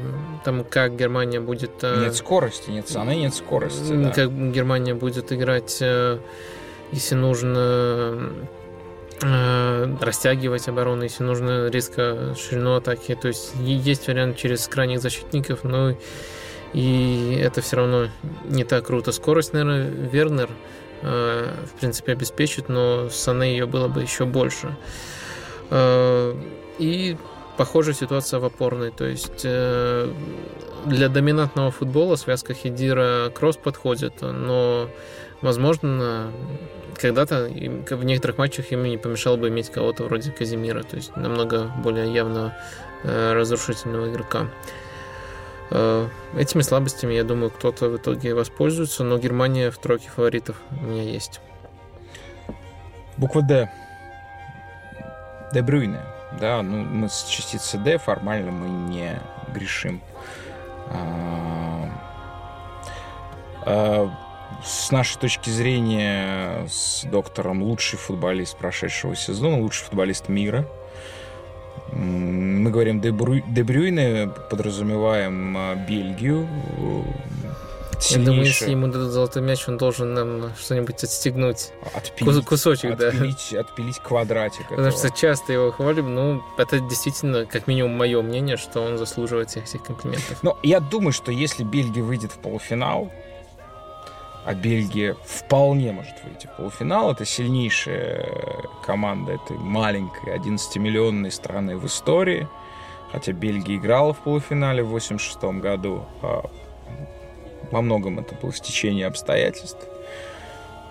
там, как Германия будет... э, Нет скорости, нет саны, нет скорости. Да. Как Германия будет играть, э, если нужно э, растягивать оборону, если нужно резко ширину атаки. То есть есть вариант через крайних защитников, но и это все равно не так круто. Скорость, наверное, Вернер э, в принципе обеспечит, но Сане ее было бы еще больше. Э, и похожая ситуация в опорной. То есть э, для доминантного футбола связка Хедира Кросс подходит, но возможно когда-то в некоторых матчах ему не помешало бы иметь кого-то вроде Казимира, то есть намного более явного разрушительного игрока. Э, этими слабостями, я думаю, кто-то в итоге воспользуется, но Германия в тройке фаворитов у меня есть. Буква Д. Де Брюйне. Да, ну мы с частицей D формально мы не грешим. А, а, с нашей точки зрения, с доктором лучший футболист прошедшего сезона, лучший футболист мира – мы говорим Де, Брюйне, подразумеваем а, Бельгию. Сильнейший. Я думаю, если ему дадут золотой мяч, он должен нам что-нибудь отстегнуть. Отпилить, Кусочек, отпилить, да. Отпилить квадратик. Потому этого. что часто его хвалим, ну, это действительно, как минимум, мое мнение, что он заслуживает всех этих комплиментов. Но я думаю, что если Бельгия выйдет в полуфинал, а Бельгия вполне может выйти в полуфинал. Это сильнейшая команда этой маленькой 11-миллионной страны в истории. Хотя Бельгия играла в полуфинале в 86 году. А во многом это было стечение обстоятельств.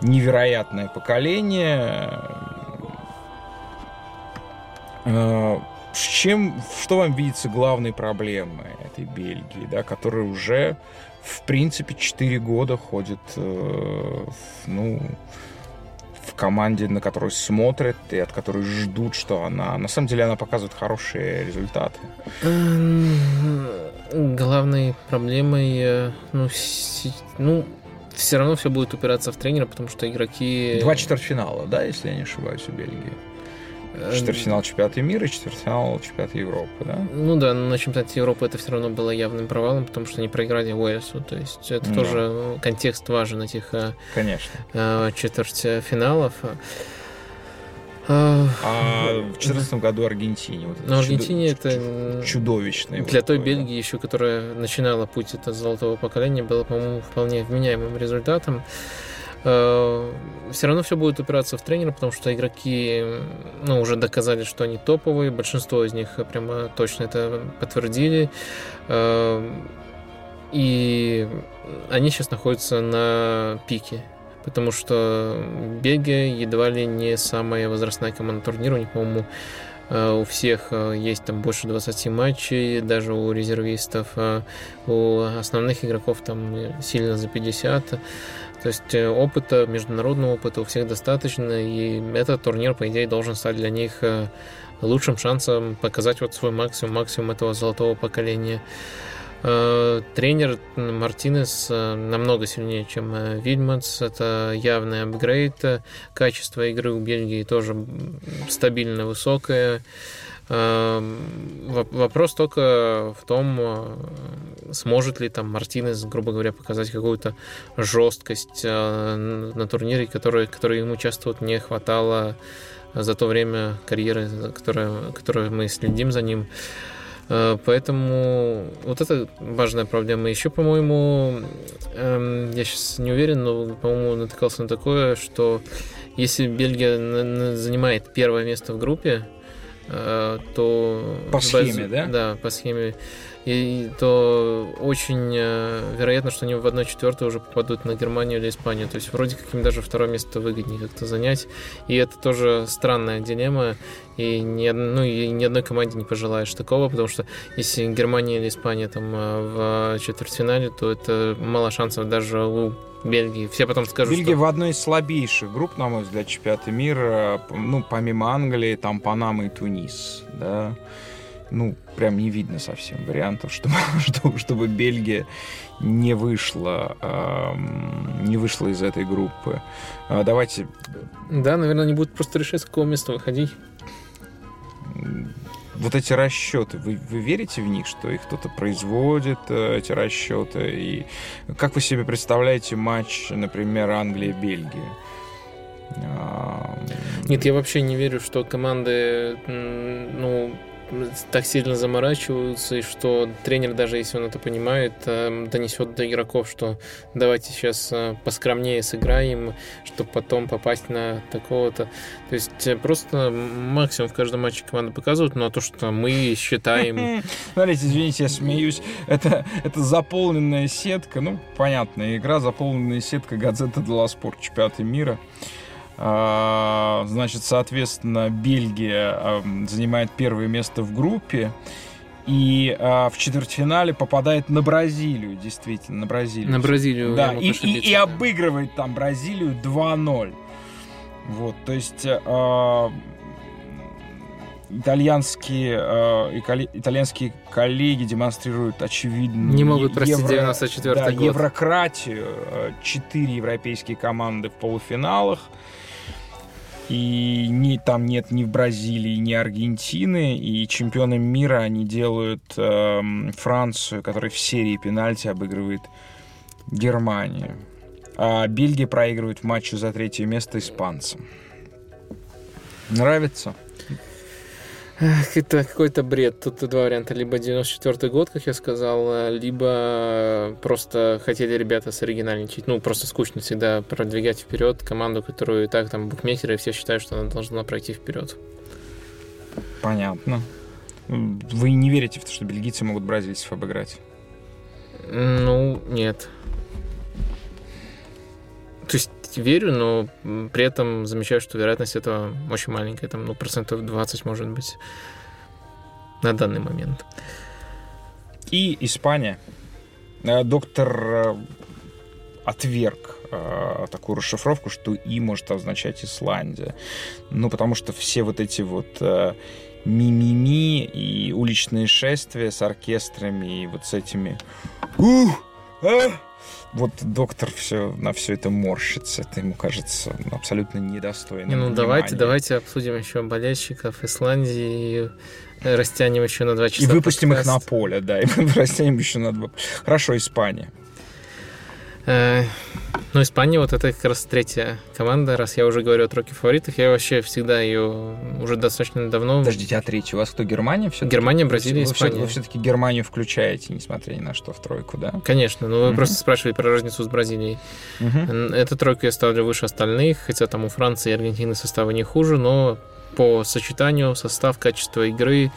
Невероятное поколение. А, с чем, что вам видится главной проблемой этой Бельгии, да, которая уже в принципе, 4 года ходит, э, ну, в команде, на которую смотрят и от которой ждут, что она... На самом деле она показывает хорошие результаты. Эм, главной проблемой, э, ну, ну, все равно все будет упираться в тренера, потому что игроки... Два четвертьфинала, да, если я не ошибаюсь, у Бельгии? Четвертьфинал чемпионата мира и четвертьфинал чемпионата Европы, да? Ну да, на чемпионате Европы это все равно было явным провалом, потому что они проиграли Уэльсу. То есть это да. тоже ну, контекст важен этих э, Конечно. Э, четвертьфиналов. А в 2014 году Аргентине. Вот Но Аргентине чудо... это чудовищный. Для той Бельгии еще, которая начинала путь это золотого поколения, было, по-моему, вполне вменяемым результатом. Э, все равно все будет упираться в тренера, потому что игроки ну, уже доказали, что они топовые. Большинство из них прямо точно это подтвердили. Э, и они сейчас находятся на пике. Потому что Бельгия едва ли не самая возрастная команда турнира. У них, по-моему, э, у всех есть там больше 20 матчей, даже у резервистов, у основных игроков там сильно за 50. То есть э, опыта, международного опыта у всех достаточно, и этот турнир, по идее, должен стать для них э, лучшим шансом показать вот свой максимум, максимум этого золотого поколения. Э, тренер Мартинес намного сильнее, чем Вильманс. Это явный апгрейд. Качество игры у Бельгии тоже стабильно высокое. Вопрос только в том, э, сможет ли там Мартинес, грубо говоря, показать какую-то жесткость э, на турнире, которой, которой ему часто вот не хватало за то время карьеры, которое, которое мы следим за ним. Э, поэтому вот это важная проблема. Еще, по-моему, эм, я сейчас не уверен, но, по-моему, натыкался на такое, что если Бельгия занимает первое место в группе, то... По схеме, да? Да, по схеме. И то очень э, вероятно, что они в 1-4 уже попадут на Германию или Испанию. То есть вроде как им даже второе место выгоднее как-то занять. И это тоже странная дилемма. И ни, ну, и ни одной команде не пожелаешь такого, потому что если Германия или Испания там э, в четвертьфинале, то это мало шансов даже у Бельгии. Все потом скажут, Бельгия что... в одной из слабейших групп, на мой взгляд, чемпионата мира. Ну, помимо Англии, там Панама и Тунис, да. Ну, прям не видно совсем вариантов, чтобы, чтобы, чтобы Бельгия не вышла, э, не вышла из этой группы. Э, давайте... Да, наверное, они будут просто решать, с какого места выходить вот эти расчеты, вы, вы верите в них, что их кто-то производит, э, эти расчеты? И как вы себе представляете матч, например, Англия-Бельгия? А, Нет, я вообще не верю, что команды, ну, так сильно заморачиваются, и что тренер, даже если он это понимает, э, донесет до игроков, что давайте сейчас э, поскромнее сыграем, чтобы потом попасть на такого-то. То есть э, просто максимум в каждом матче команда показывают, но то, что мы считаем... Смотрите, извините, я смеюсь. Это, это заполненная сетка. Ну, понятная игра, заполненная сетка газеты «Делла Спорт» чемпионата мира. А, значит, соответственно, Бельгия занимает первое место в группе. И а, в четвертьфинале попадает на Бразилию, действительно, на Бразилию. На Бразилию. Да, и, и, и обыгрывает там Бразилию 2-0. Вот, то есть а, итальянские, коле- итальянские коллеги демонстрируют очевидно Не могут простить 94-й да, год. еврократию. Четыре европейские команды в полуфиналах. И ни, там нет ни в Бразилии, ни Аргентины. И чемпионом мира они делают эм, Францию, которая в серии пенальти обыгрывает Германию. А Бельгия проигрывает в матче за третье место испанцам. Нравится? Это какой-то бред. Тут два варианта. Либо 94 год, как я сказал, э, либо просто хотели ребята соригинальничать. Ну, просто скучно всегда продвигать вперед команду, которую и так там букмекеры все считают, что она должна пройти вперед. Понятно. Вы не верите в то, что бельгийцы могут бразильцев обыграть? Ну, нет. То есть верю, но при этом замечаю, что вероятность этого очень маленькая. Там, ну, процентов 20 может быть на данный момент. И Испания. Э, Доктор э, отверг э, такую расшифровку, что «и» может означать Исландия. Ну, потому что все вот эти вот мимими и уличные шествия с оркестрами и вот с этими «Ух! А!» Вот доктор все, на все это морщится. Это ему кажется абсолютно недостойным Не, ну давайте, внимания. давайте обсудим еще болельщиков Исландии и э, растянем еще на два часа. И выпустим их на подкаст. поле, да, и мы растянем еще на два. Хорошо, Испания. Э, Ну, Испания, вот это как раз третья команда, раз я уже говорю о тройке фаворитов, я вообще всегда ее уже достаточно давно... Подождите, а третий у вас кто? Германия все Германия, Бразилия, вы, Испания. Вы все-таки Германию включаете, несмотря ни на что, в тройку, да? Конечно, но вы Мгм. просто спрашивали про разницу с Бразилией. Мгм. Эту тройку я ставлю выше остальных, хотя там у Франции и Аргентины составы не хуже, но по сочетанию состав, качество игры,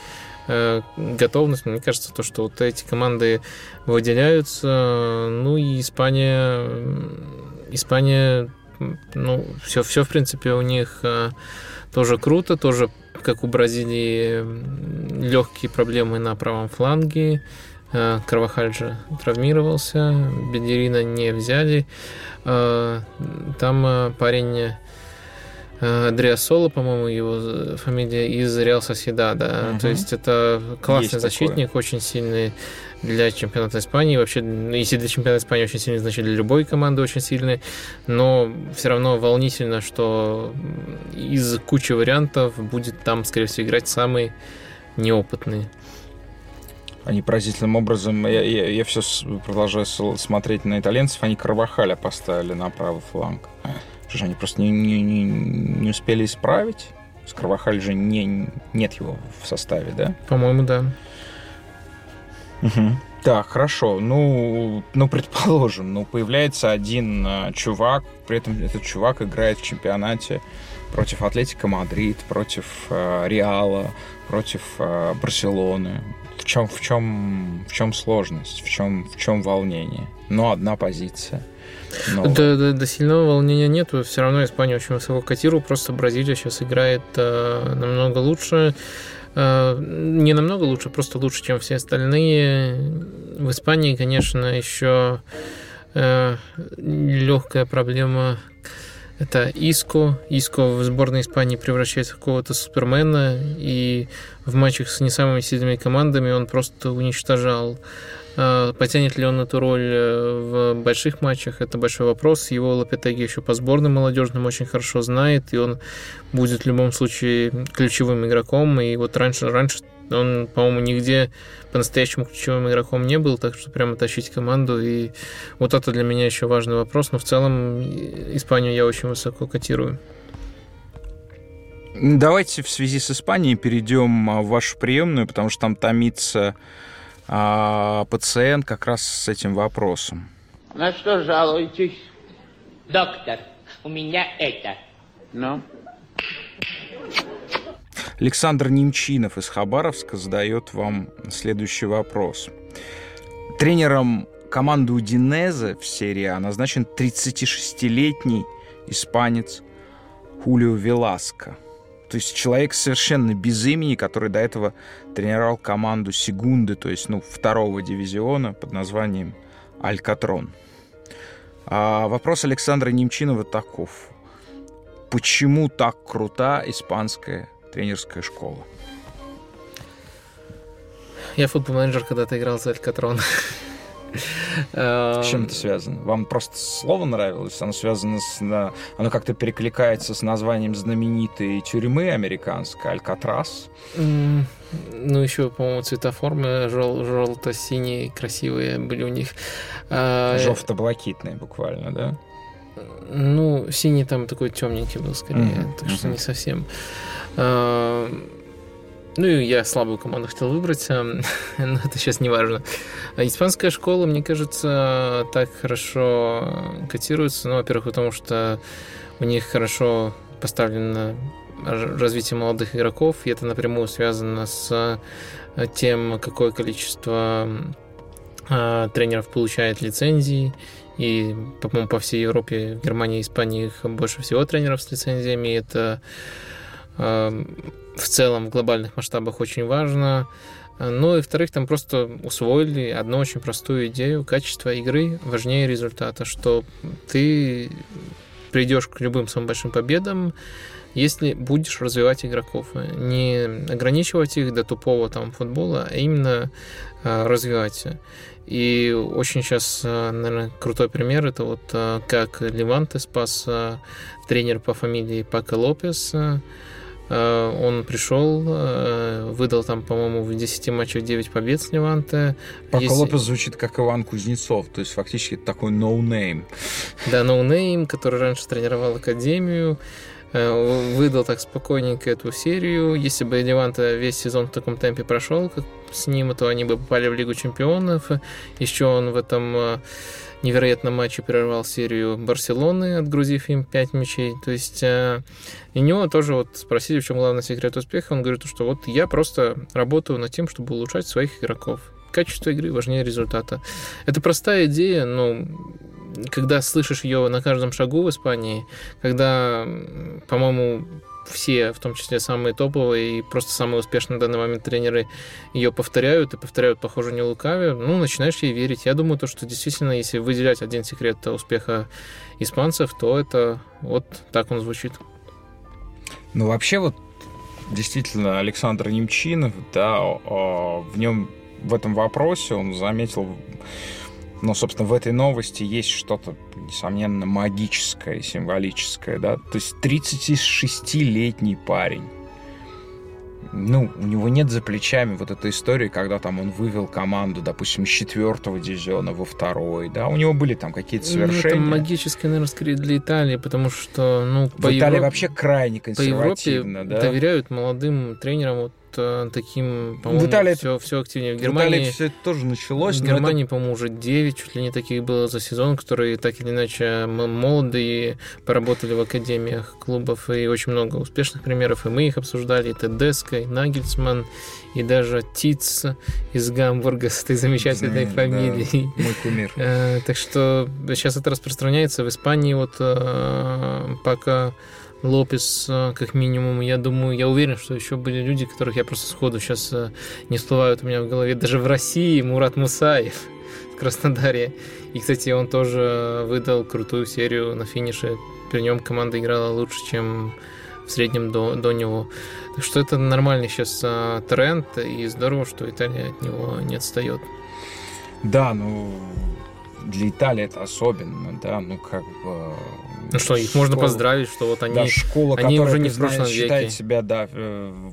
готовность, мне кажется, то, что вот эти команды выделяются, ну и Испания, Испания, ну, все, все в принципе у них э, тоже круто, тоже как у Бразилии легкие проблемы на правом фланге, Э, Карвахаль же травмировался, Бедерина не взяли. Э, Там э, парень э, Андреа Соло, по-моему, его фамилия, из Реал Соседада. Мгм. То есть это классный Есть такое. защитник, очень сильный для чемпионата Испании. Вообще, ну, если для чемпионата Испании очень сильный, значит для любой команды очень сильный. Но все равно волнительно, что из кучи вариантов будет там, скорее всего, играть самый неопытный. Они поразительным образом, я, я, все продолжаю смотреть на итальянцев, они Карвахаля поставили на правый фланг. Что же они просто не, не, не, не успели исправить? С Карвахаль же не, нет его в составе, да? По-моему, да. Так, хорошо. Ну, ну, предположим, ну, появляется один э, чувак, при этом этот чувак играет в чемпионате против Атлетика Мадрид, против э, Реала, против э, Барселоны. Чем, в чем, в чем сложность, в чем, в чем волнение? Ну, одна позиция. Но- да, до сильного волнения нету. Все равно Испания очень высоко котирует. Просто Бразилия сейчас играет э, намного лучше. Э, не намного лучше, просто лучше, чем все остальные. В Испании, конечно, еще э, легкая проблема это Иско. Иско в сборной Испании превращается в какого-то супермена, и в матчах с не самыми сильными командами он просто уничтожал. А, Потянет ли он эту роль э, в больших матчах, это большой вопрос. Его Лапетеги еще по сборным молодежным очень хорошо знает, и он будет в любом случае ключевым игроком. И вот раньше, раньше он, по-моему, нигде по-настоящему ключевым игроком не был, так что прямо тащить команду. И вот это для меня еще важный вопрос. Но в целом Испанию я очень высоко котирую. Давайте в связи с Испанией перейдем а, в вашу приемную, потому что там томится а, пациент как раз с этим вопросом. На что жалуетесь? Доктор, у меня это. Ну? Александр Немчинов из Хабаровска задает вам следующий вопрос. Тренером команды Удинезе в серии А назначен 36-летний испанец Хулио Веласко. То есть человек совершенно без имени, который до этого тренировал команду Сегунды, то есть ну, второго дивизиона под названием Алькатрон. А вопрос Александра Немчинова таков. Почему так крута испанская тренерская школа? Я футбол-менеджер когда-то играл за Алькатрон. С чем это связано? Вам просто слово нравилось? Оно связано с... Оно как-то перекликается с названием знаменитой тюрьмы американской, Алькатрас? Ну, еще, по-моему, цветоформы жел- желто-синие, красивые были у них. А, Желто-блакитные буквально, да? Ну, синий там такой темненький был скорее, mm-hmm. так что mm-hmm. не совсем. Ну и я слабую команду хотел выбрать, но это сейчас не важно. Испанская школа, мне кажется, так хорошо котируется. Ну, во-первых, потому что у них хорошо поставлено развитие молодых игроков, и это напрямую связано с тем, какое количество а, тренеров получает лицензии. И, по-моему, по всей Европе, Германии, Испании их больше всего тренеров с лицензиями. Это а, в целом в глобальных масштабах очень важно. Ну и, во-вторых, там просто усвоили одну очень простую идею. Качество игры важнее результата, что ты придешь к любым самым большим победам, если будешь развивать игроков. Не ограничивать их до тупого там футбола, а именно э, развивать. И очень сейчас, наверное, крутой пример это вот как Леванте спас тренер по фамилии Пака Лопес, Э, он пришел, э, выдал там, по-моему, в 10 матчах 9 побед с Леванте. Пако Есть... Лопес звучит как Иван Кузнецов, то есть фактически такой no-name. Да, no-name, который раньше тренировал Академию э, выдал так спокойненько эту серию. Если бы Леванта весь сезон в таком темпе прошел, как с ним, то они бы попали в Лигу чемпионов. Еще он в этом невероятном матче прервал серию Барселоны, отгрузив им 5 мячей. То есть э, и него тоже вот спросили, в чем главный секрет успеха. Он говорит, что вот я просто работаю над тем, чтобы улучшать своих игроков. Качество игры важнее результата. Это простая идея, но когда слышишь ее на каждом шагу в Испании, когда, по-моему, все, в том числе самые топовые и просто самые успешные на данный момент тренеры ее повторяют и повторяют, похоже, не лукаве, ну, начинаешь ей верить. Я думаю, то, что действительно, если выделять один секрет успеха испанцев, то это вот так он звучит. Ну, вообще вот действительно Александр Немчинов, да, в нем в этом вопросе он заметил но, собственно, в этой новости есть что-то, несомненно, магическое, символическое, да. То есть 36-летний парень. Ну, у него нет за плечами вот этой истории, когда там он вывел команду, допустим, с четвертого дивизиона во второй, да, у него были там какие-то совершения. Ну, это магическое, наверное, скорее для Италии, потому что, ну, по В Италии Европе, вообще крайне консервативно, по Европе да. доверяют молодым тренерам, вот таким, по-моему, Италии все, все активнее. В Германии, в Италии все это тоже началось. В Германии, это... по-моему, уже 9, чуть ли не таких было за сезон, которые так или иначе молодые, поработали в академиях клубов, и очень много успешных примеров, и мы их обсуждали, и Тедеско, и Нагельсман, и даже Тиц из Гамбурга с этой замечательной Знаю, фамилией. Да, мой кумир. Э, так что сейчас это распространяется. В Испании вот э, пока Лопес, э, как минимум. Я думаю, я уверен, что еще были люди, которых я просто сходу сейчас э, не всплывают у меня в голове. Даже в России Мурат Мусаев в Краснодаре. И, кстати, он тоже выдал крутую серию на финише. При нем команда играла лучше, чем в среднем до, до него. Так что это нормальный сейчас а, тренд, и здорово, что Италия от него не отстает. Да, ну для Италии это особенно, да, ну как бы ну что, их школа, можно поздравить, что вот они, да, школа, они уже не в прошлом веке. считает себя, да, э,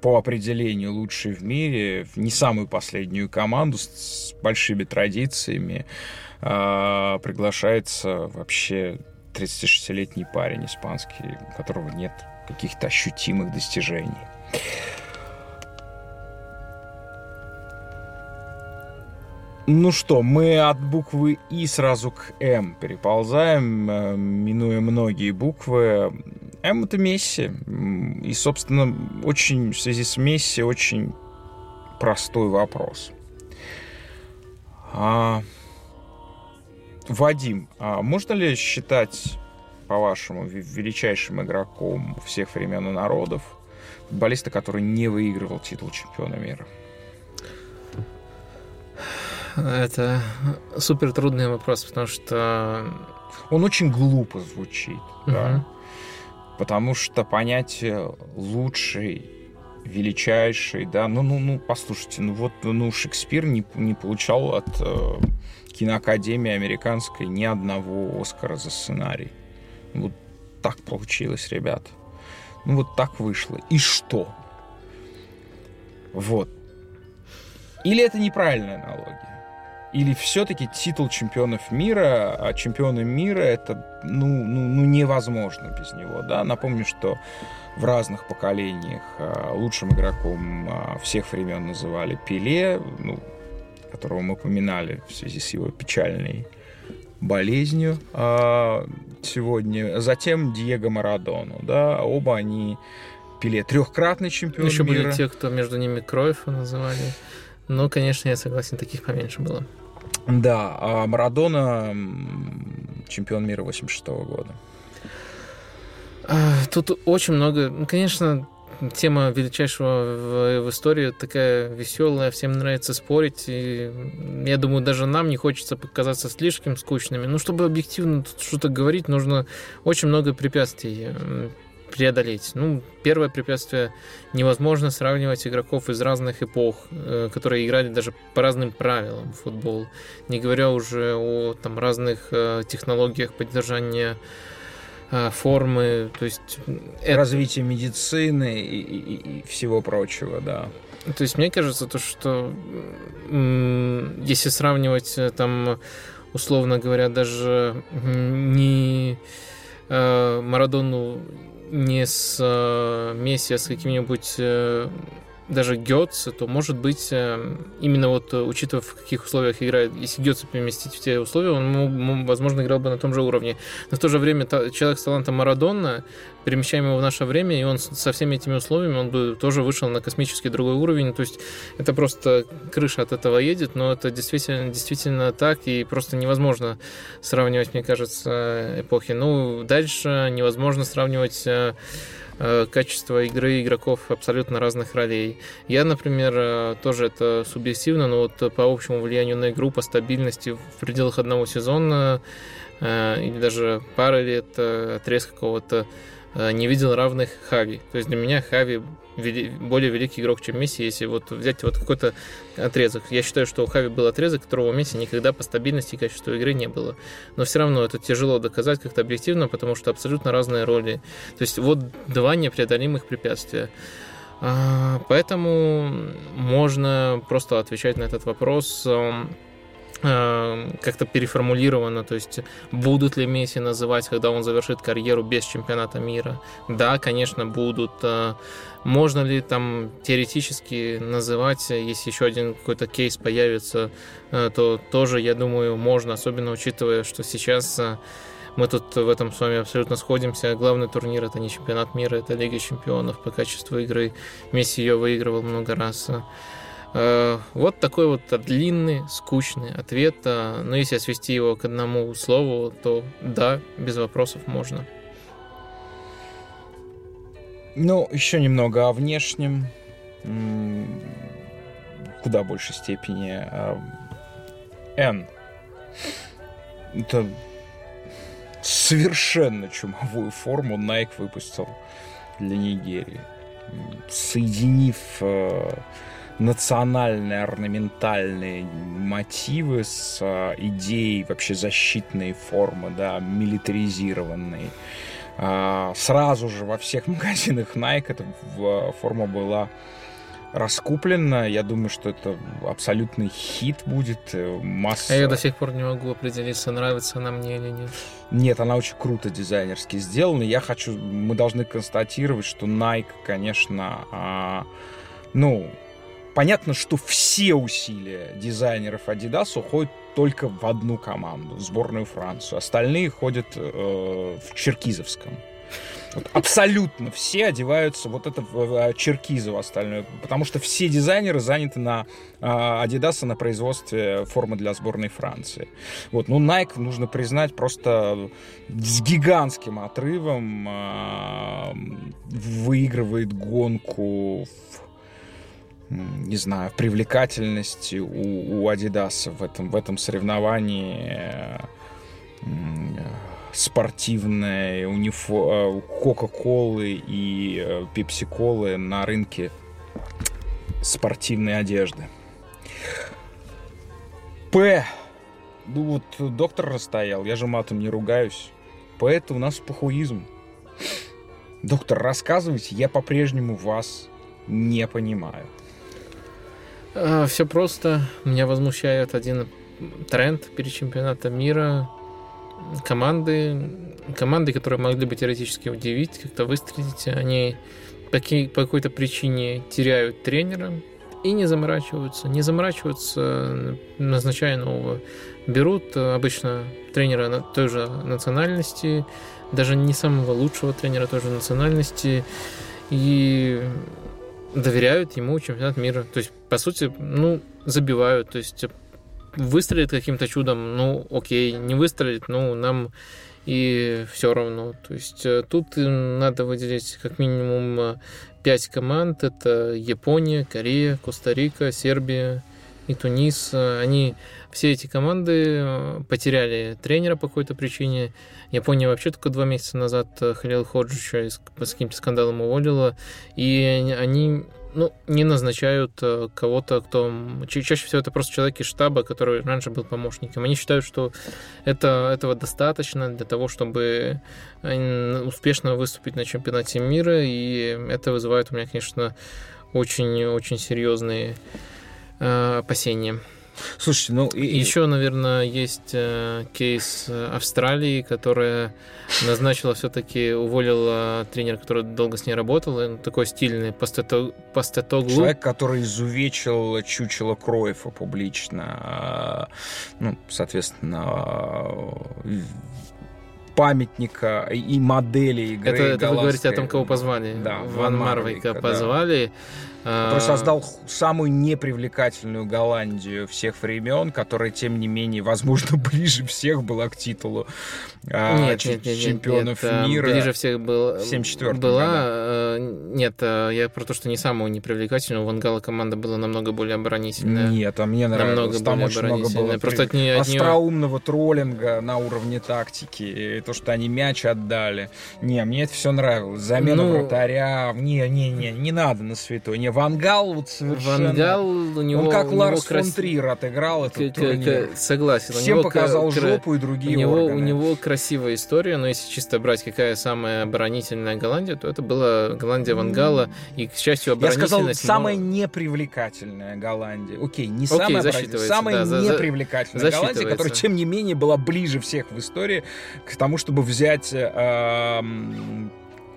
по определению лучшей в мире, не самую последнюю команду с большими традициями, а, приглашается вообще 36-летний парень испанский, у которого нет каких-то ощутимых достижений. Ну что, мы от буквы И сразу к М переползаем, э, минуя многие буквы. М это Месси. И, собственно, очень в связи с Месси очень простой вопрос. А, Вадим, а можно ли считать, по-вашему, величайшим игроком всех времен и народов футболиста, который не выигрывал титул чемпиона мира? Это супер трудный вопрос, потому что... Он очень глупо звучит, uh-huh. да. Потому что понятие лучший, величайший, да, ну, ну, ну, послушайте, ну вот, ну, Шекспир не, не получал от э, киноакадемии американской ни одного Оскара за сценарий. Вот так получилось, ребят. Ну, вот так вышло. И что? Вот. Или это неправильная аналогия? Или все-таки титул чемпионов мира, а чемпионы мира это ну, ну, ну невозможно без него. Да? Напомню, что в разных поколениях а, лучшим игроком а, всех времен называли Пеле, ну, которого мы упоминали в связи с его печальной болезнью а, сегодня. Затем Диего Марадону. Да? Оба они Пеле трехкратный чемпион Еще мира. были те, кто между ними Кроев называли. Но, конечно, я согласен, таких поменьше было. Да, а Марадона чемпион мира 86 -го года. А, тут очень много, ну, конечно, тема величайшего в, в истории такая веселая, всем нравится спорить. И я думаю, даже нам не хочется показаться слишком скучными. Ну, чтобы объективно что-то говорить, нужно очень много препятствий преодолеть. Ну, первое препятствие невозможно сравнивать игроков из разных эпох, э, которые играли даже по разным правилам в футбол, не говоря уже о там разных э, технологиях поддержания э, формы, то есть это... развитие медицины и, и, и всего прочего, да. То есть мне кажется, то, что если сравнивать там условно говоря даже не Марадону не с э, Месси, а с каким-нибудь э, даже Гетце, то может быть э, именно вот учитывая в каких условиях играет, если Гетце поместить в те условия, он, возможно, играл бы на том же уровне. Но в то же время человек с талантом Марадона, перемещаем его в наше время, и он со всеми этими условиями, он бы тоже вышел на космический другой уровень. То есть это просто крыша от этого едет, но это действительно, действительно так, и просто невозможно сравнивать, мне кажется, эпохи. Ну, дальше невозможно сравнивать э, э, качество игры игроков абсолютно разных ролей. Я, например, э, тоже это субъективно, но вот по общему влиянию на игру, по стабильности в пределах одного сезона или даже пары лет, отрез какого-то Э, не видел равных Хави. То есть для меня Хави более великий игрок, чем Месси, если вот взять вот какой-то отрезок. Я считаю, что у Хави был отрезок, которого у Месси никогда по стабильности и качеству игры не было. Но все равно это тяжело доказать как-то объективно, потому что абсолютно разные роли. То есть вот два непреодолимых препятствия. А, поэтому можно просто отвечать на этот вопрос Э, как-то переформулировано, то есть будут ли Месси называть, когда он завершит карьеру без чемпионата мира? Да, конечно, будут. Э, можно ли там теоретически называть, если еще один какой-то кейс появится, э, то тоже, я думаю, можно, особенно учитывая, что сейчас мы тут в этом с вами абсолютно сходимся. Главный турнир это не чемпионат мира, это Лига чемпионов по качеству игры. Месси ее выигрывал много раз. Э, вот такой вот длинный, скучный ответ. Э, но если свести его к одному слову, то да, без вопросов можно. Ну, еще немного о внешнем. Куда большей степени. Э, N. Это совершенно чумовую форму Nike выпустил для Нигерии. Соединив национальные орнаментальные мотивы с э, идеей вообще защитной формы, да, милитаризированной. Э, сразу же во всех магазинах Nike эта форма была раскуплено. Я думаю, что это абсолютный хит будет. Э, масса... А я до сих пор не могу определиться, нравится она мне или нет. Нет, она очень круто дизайнерски сделана. Я хочу... Мы должны констатировать, что Nike, конечно, а, ну, понятно, что все усилия дизайнеров Adidas уходят только в одну команду, в сборную Францию. Остальные ходят э, в Черкизовском. Вот абсолютно все одеваются вот это в Черкизово остальное, потому что все дизайнеры заняты на Adidas на производстве формы для сборной Франции. Вот, ну Nike нужно признать просто с гигантским отрывом э, выигрывает гонку в не знаю, привлекательности у, у Adidas в этом, в этом соревновании спортивной унифо... Кока-Колы и Пепси-Колы на рынке спортивной одежды. П. Ну вот доктор расстоял, я же матом не ругаюсь. П это у нас похуизм. Доктор, рассказывайте, я по-прежнему вас не понимаю. А, все просто. Меня возмущает один тренд перед чемпионатом мира. Команды, команды, которые могли бы теоретически удивить, как-то выстрелить, они по какой-то причине теряют тренера и не заморачиваются. Не заморачиваются, назначая нового. Берут обычно тренера той же национальности, даже не самого лучшего тренера той же национальности, и доверяют ему чемпионат мира. То есть, по сути, ну, забивают. То есть, выстрелит каким-то чудом, ну, окей, не выстрелит, ну, нам и все равно. То есть э, тут надо выделить как минимум э, пять команд. Это Япония, Корея, Коста-Рика, Сербия и Тунис. Они, все эти команды э, потеряли тренера по какой-то причине. Япония вообще только два месяца назад Халил Ходжича с каким-то скандалом уволила. И они ну, не назначают э, кого-то, кто... Чаще всего это просто человек из штаба, который раньше был помощником. Они считают, что это, этого достаточно для того, чтобы успешно выступить на чемпионате мира, и это вызывает у меня, конечно, очень-очень серьезные э, опасения. Слушайте, ну... И... Еще, наверное, есть э, кейс э, Австралии, которая назначила все-таки, уволила тренера, который долго с ней работал, такой стильный, Пастетоглу. Человек, который изувечил чучело Кроева публично, а, ну, соответственно, памятника и модели игры. Это, это вы говорите о том, кого позвали? Да, Ван, Ван Марвейка позвали. Да который создал самую непривлекательную Голландию всех времен, которая, тем не менее, возможно, ближе всех была к титулу а, нет, ч- нет, нет, чемпионов нет, нет, мира. Ближе всех был, 74 была. Года. Э, нет, э, я про то, что не самую непривлекательную. У Вангала команда была намного более оборонительная. Нет, а мне нравилось. Намного Там очень много было Просто от нее, остроумного троллинга на уровне тактики. И то, что они мяч отдали. Не, мне это все нравилось. Замена ну, вратаря. Не, не, не, не надо на святой. Не, Вангал вот совершенно... Вангал у него... Он как у Ларс крас... фон Трир отыграл этот турнир. Согласен. Всем показал кра... жопу и другие у него, органы. У него красивая история, но если чисто брать, какая самая оборонительная Голландия, то это была Голландия Вангала, и, к счастью, оборонительность... Я сказал, самая непривлекательная Голландия. Окей, не Окей, самая оборонительная, самая да, непривлекательная Голландия, которая, тем не менее, была ближе всех в истории к тому, чтобы взять... Э,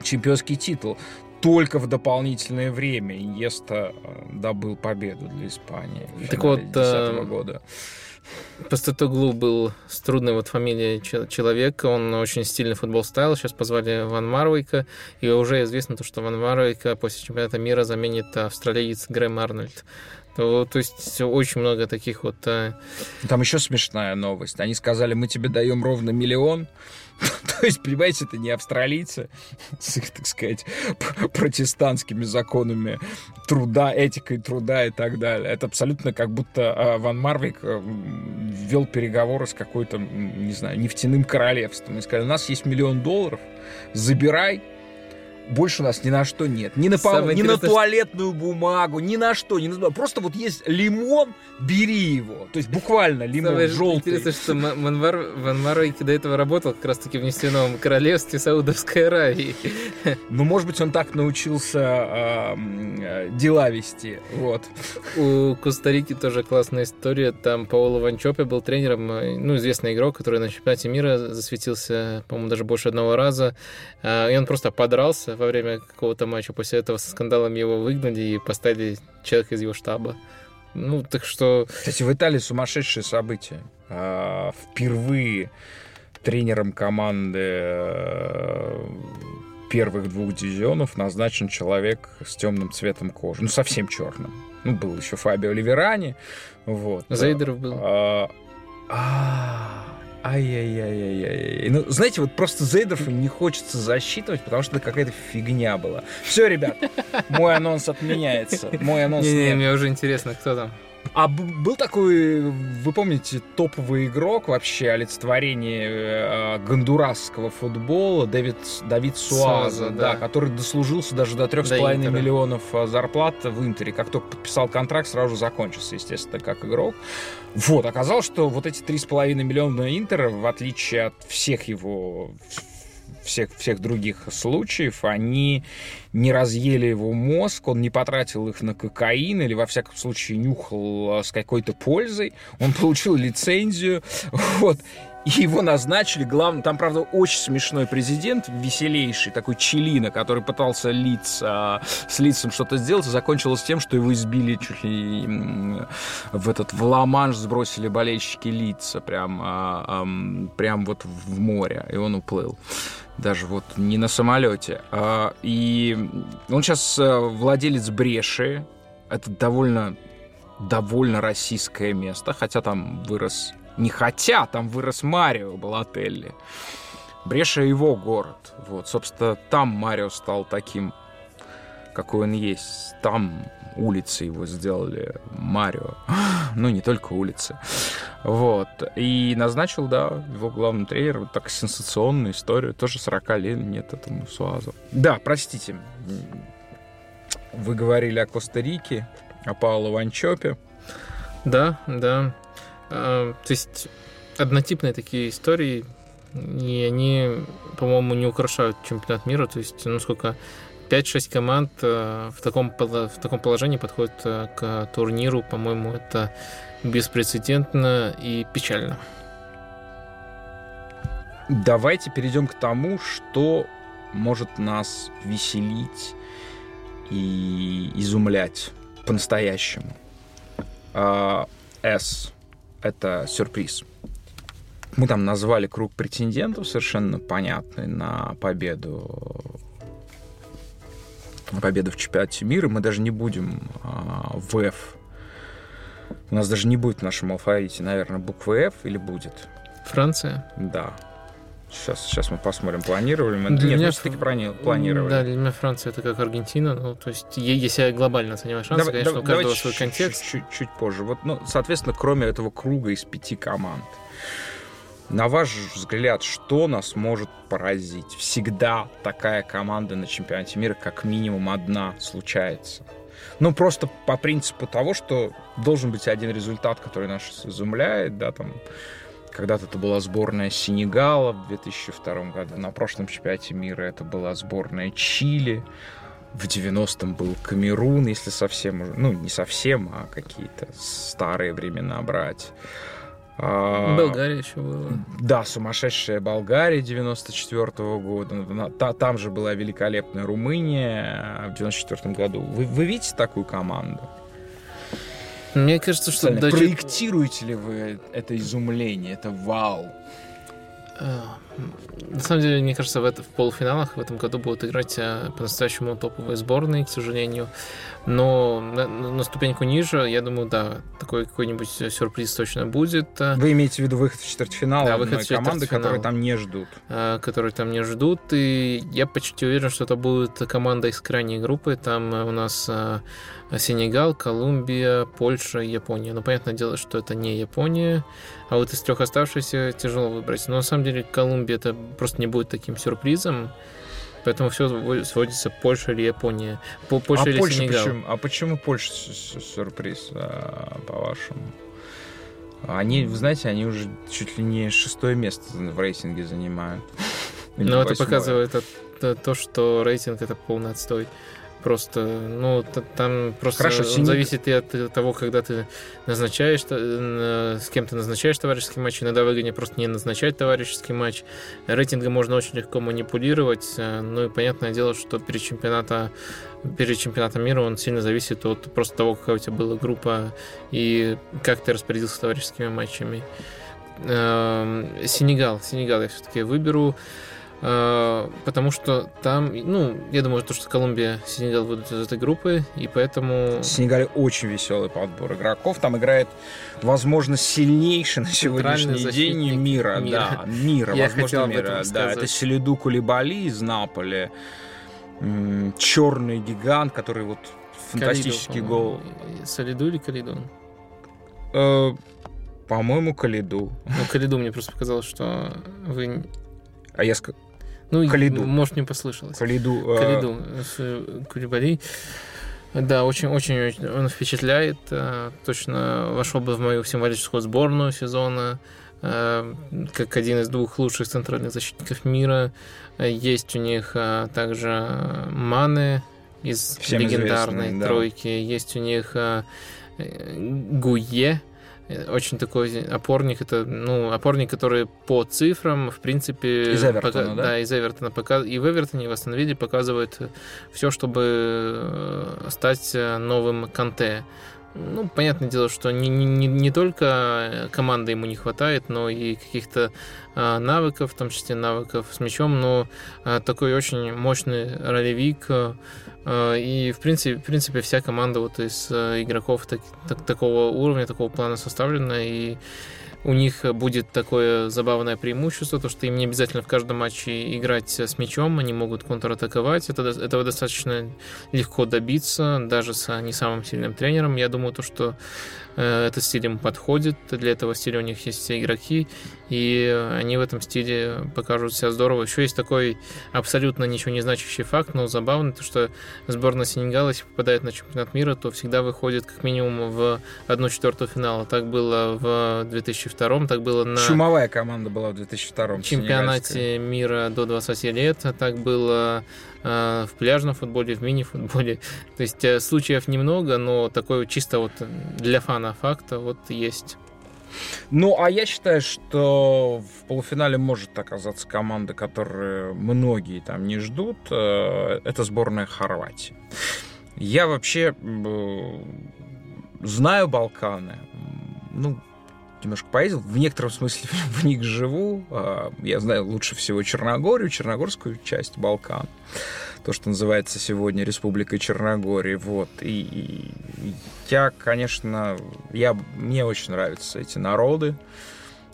чемпионский титул только в дополнительное время Иньеста э, добыл победу для Испании так вот, 2010 э, года. Постатоглу был с трудной вот фамилией человека, он очень стильный футбол ставил, сейчас позвали Ван Марвейка, и уже известно то, что Ван Марвейка после чемпионата мира заменит австралиец Грэм Арнольд. То, то есть очень много таких вот... Э, Там еще смешная новость. Они сказали, мы тебе даем ровно миллион, То есть, понимаете, это не австралийцы с их, так сказать, протестантскими законами труда, этикой труда и так далее. Это абсолютно как будто а, Ван Марвик э, вел переговоры с какой-то, не знаю, нефтяным королевством. И сказали, у нас есть миллион долларов, забирай, больше у нас ни на что нет. Ни на, пол, ни на туалетную бумагу, ни на что. Ни на... Просто вот есть лимон, бери его. То есть буквально лимон Самое желтый. Интересно, что Манвар, Ван Маройки до этого работал как раз-таки в нефтяном королевстве Саудовской Аравии. Ну, может быть, он так научился э, дела вести. Вот. У Коста-Рики тоже классная история. Там Паоло Ванчопе был тренером, э, ну, известный игрок, который на чемпионате мира засветился, по-моему, даже больше одного раза. А, и он просто подрался во время какого-то матча. После этого со скандалом его выгнали и поставили человека из его штаба. Ну, так что... Кстати, в Италии сумасшедшие события. А, впервые тренером команды э, первых двух дивизионов назначен человек с темным цветом кожи. Ну, совсем черным. Ну, был еще Фабио Ливерани. Вот. Зейдеров был. А, а, Ай-яй-яй-яй-яй. Ну, знаете, вот просто Зейдерфа не хочется засчитывать, потому что это какая-то фигня была. Все, ребят, мой анонс отменяется. Мой анонс Не-не, мне уже интересно, кто там. А был такой, вы помните, топовый игрок вообще, олицетворение э, гондурасского футбола, Дэвид, Давид Суаза, Суаза да, да, который дослужился даже до 3,5 до миллионов э, зарплат в Интере. Как только подписал контракт, сразу же закончился, естественно, как игрок. Вот, оказалось, что вот эти 3,5 миллиона Интера, в отличие от всех его всех, всех других случаев, они не разъели его мозг, он не потратил их на кокаин или, во всяком случае, нюхал с какой-то пользой. Он получил лицензию. Вот и его назначили главным. Там, правда, очень смешной президент, веселейший, такой Челина, который пытался лиц, а, с лицом что-то сделать, закончилось тем, что его избили чуть ли в этот в ла сбросили болельщики лица прям, а, а, прям вот в море, и он уплыл даже вот не на самолете. А, и он сейчас э, владелец Бреши. Это довольно довольно российское место, хотя там вырос не хотя, там вырос Марио Балателли. Бреша его город. Вот, собственно, там Марио стал таким, какой он есть. Там улицы его сделали Марио. Ну, не только улицы. Вот. И назначил, да, его главным тренером. Так сенсационную историю. Тоже 40 лет нет этому Суазу. Да, простите. Вы говорили о Коста-Рике, о Пауло Ванчопе. Да, да. А, то есть однотипные такие истории, и они, по-моему, не украшают чемпионат мира. То есть, ну сколько, 5-6 команд э, в таком, в таком положении подходят э, к турниру. По-моему, это беспрецедентно и печально. Давайте перейдем к тому, что может нас веселить и изумлять по-настоящему. А, S это сюрприз. Мы там назвали круг претендентов совершенно понятный на победу на победу в чемпионате мира. Мы даже не будем а, в F. У нас даже не будет в нашем алфавите, наверное, буквы F или будет? Франция? Да. Сейчас, сейчас мы посмотрим, планировали мы. Для Нет, меня все-таки планировали. Да, для меня Франция это как Аргентина. Ну, то есть, если я глобально оцениваю шансы, давай, конечно, давай, у каждого свой контекст. Чуть, чуть, чуть позже. Вот, ну, соответственно, кроме этого круга из пяти команд, на ваш взгляд, что нас может поразить? Всегда такая команда на чемпионате мира, как минимум одна, случается. Ну, просто по принципу того, что должен быть один результат, который нас изумляет, да, там, когда-то это была сборная Сенегала в 2002 году. На прошлом чемпионате мира это была сборная Чили. В 90-м был Камерун, если совсем... Ну, не совсем, а какие-то старые времена брать. А, Болгария еще была. Да, сумасшедшая Болгария 94 -го года. Там же была великолепная Румыния в 94 году. Вы, вы видите такую команду? Мне кажется, что... Проектируете ли вы это изумление, это вау? На самом деле, мне кажется, в, это, в полуфиналах в этом году будут играть а, по-настоящему топовые сборные, к сожалению. Но на, на ступеньку ниже, я думаю, да, такой какой-нибудь сюрприз точно будет. Вы имеете в виду выход в четвертьфинал? Да, выход в команды, которые там не ждут. Которые там не ждут. И я почти уверен, что это будет команда из крайней группы. Там у нас Сенегал, Колумбия, Польша, Япония. Но понятное дело, что это не Япония. А вот из трех оставшихся тяжело выбрать. Но на самом деле Колумбия это просто не будет таким сюрпризом. Поэтому все сводится Польша или Япония. Польша а или Польша Сенегал. Почему, а почему Польша сюрприз, а, по-вашему? Они, вы знаете, они уже чуть ли не шестое место в рейтинге занимают. Но это показывает то, что рейтинг это полный отстой. Просто, ну, там просто Хорошо, он зависит и от того, когда ты назначаешь, с кем ты назначаешь товарищеский матч. Иногда выгоднее просто не назначать товарищеский матч. Рейтингом можно очень легко манипулировать. Э, ну и понятное дело, что перед чемпионата перед чемпионатом мира он сильно зависит от просто того, какая у тебя была группа и как ты распорядился товарищескими матчами. Эм, Сенегал. Сенегал я все-таки выберу. А, потому что там, ну, я думаю, то, что Колумбия, Сенегал выйдут из этой группы, и поэтому... В Сенегале очень веселый подбор игроков. Там играет, возможно, сильнейший на сегодняшний день мира. Мира, да, мира, я возможно, мира. Да, это Селиду Кулибали из Наполи. Черный гигант, который вот фантастический Калиду, гол. Солиду или Калиду? Э, по-моему, Калиду. Ну, Калиду мне просто показалось, что вы а я сказал... Ну, Калиду. Может, не послышалось. Калиду. Э, Калиду с э, Кулибали. Да, очень-очень он впечатляет. Э, точно вошел бы в мою символическую сборную сезона как один из двух лучших центральных защитников мира. Есть у них также Маны из Всем легендарной тройки. Да. Есть у них Гуе, очень такой опорник. Это, ну, опорник, который по цифрам, в принципе... Из Эвертона, пока, да? Да, из Эвертона. Пока, и в Эвертоне, и в Астон показывает все, чтобы э, стать новым Канте. Ну, понятное дело, что не, не, не только команды ему не хватает, но и каких-то а, навыков, в том числе навыков с мячом, но а, такой очень мощный ролевик, и, в принципе, в принципе, вся команда вот из а, игроков так, так, такого уровня, такого плана составлена, и у них будет такое забавное преимущество, то что им не обязательно в каждом матче играть с мячом, они могут контратаковать. Это, этого достаточно легко добиться, даже с не самым сильным тренером. Я думаю, то, что Э, этот стиль им подходит, для этого стиля у них есть все игроки, и они в этом стиле покажут себя здорово. Еще есть такой абсолютно ничего не значащий факт, но забавный, то что сборная Сенегала, если попадает на чемпионат мира, то всегда выходит как минимум в одну четвертую финала. Так было в 2002, так было на... Чумовая команда была в 2002 чемпионате мира до 20 лет, а так было Э, в пляжном футболе, в мини-футболе. То есть э, случаев немного, но такой чисто вот для фана факта вот есть. Ну, а я считаю, что в полуфинале может оказаться команда, которую многие там не ждут. Э, это сборная Хорватии. Я вообще знаю Балканы. Ну, немножко поездил, в некотором смысле в них живу. А, я знаю лучше всего Черногорию, Черногорскую часть Балкан. То, что называется сегодня Республикой Черногории. Вот. И, и я, конечно, я, мне очень нравятся эти народы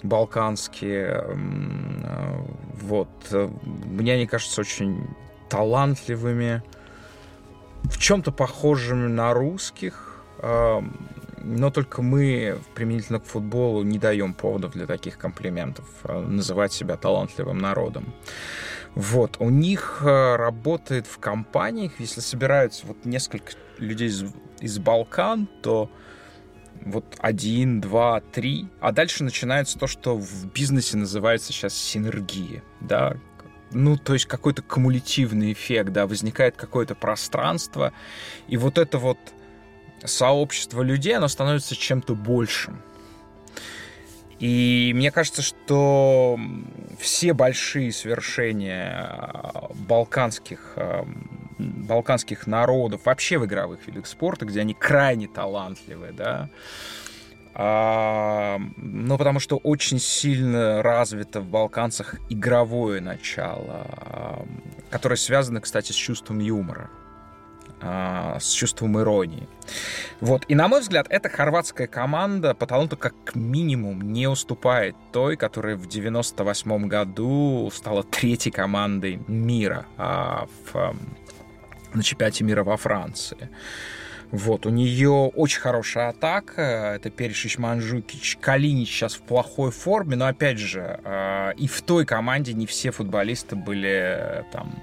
балканские. Вот. Мне они кажутся очень талантливыми, в чем-то похожими на русских но только мы применительно к футболу не даем поводов для таких комплиментов, а называть себя талантливым народом. Вот, у них э, работает в компаниях, если собираются вот несколько людей из, из Балкан, то вот один, два, три, а дальше начинается то, что в бизнесе называется сейчас синергия, да, ну, то есть какой-то кумулятивный эффект, да, возникает какое-то пространство, и вот это вот сообщество людей, оно становится чем-то большим. И мне кажется, что все большие свершения а, балканских, а, балканских народов, вообще в игровых видах спорта, где они крайне талантливы, да, а, ну, потому что очень сильно развито в балканцах игровое начало, которое связано, кстати, с чувством юмора. А, с чувством иронии. Вот. И, на мой взгляд, эта хорватская команда по таланту как минимум не уступает той, которая в 98 году стала третьей командой мира а, в, на чемпионате мира во Франции. Вот, у нее очень хорошая атака. Это Перешич Манжукич. Калинич сейчас в плохой форме, но опять же, а, и в той команде не все футболисты были там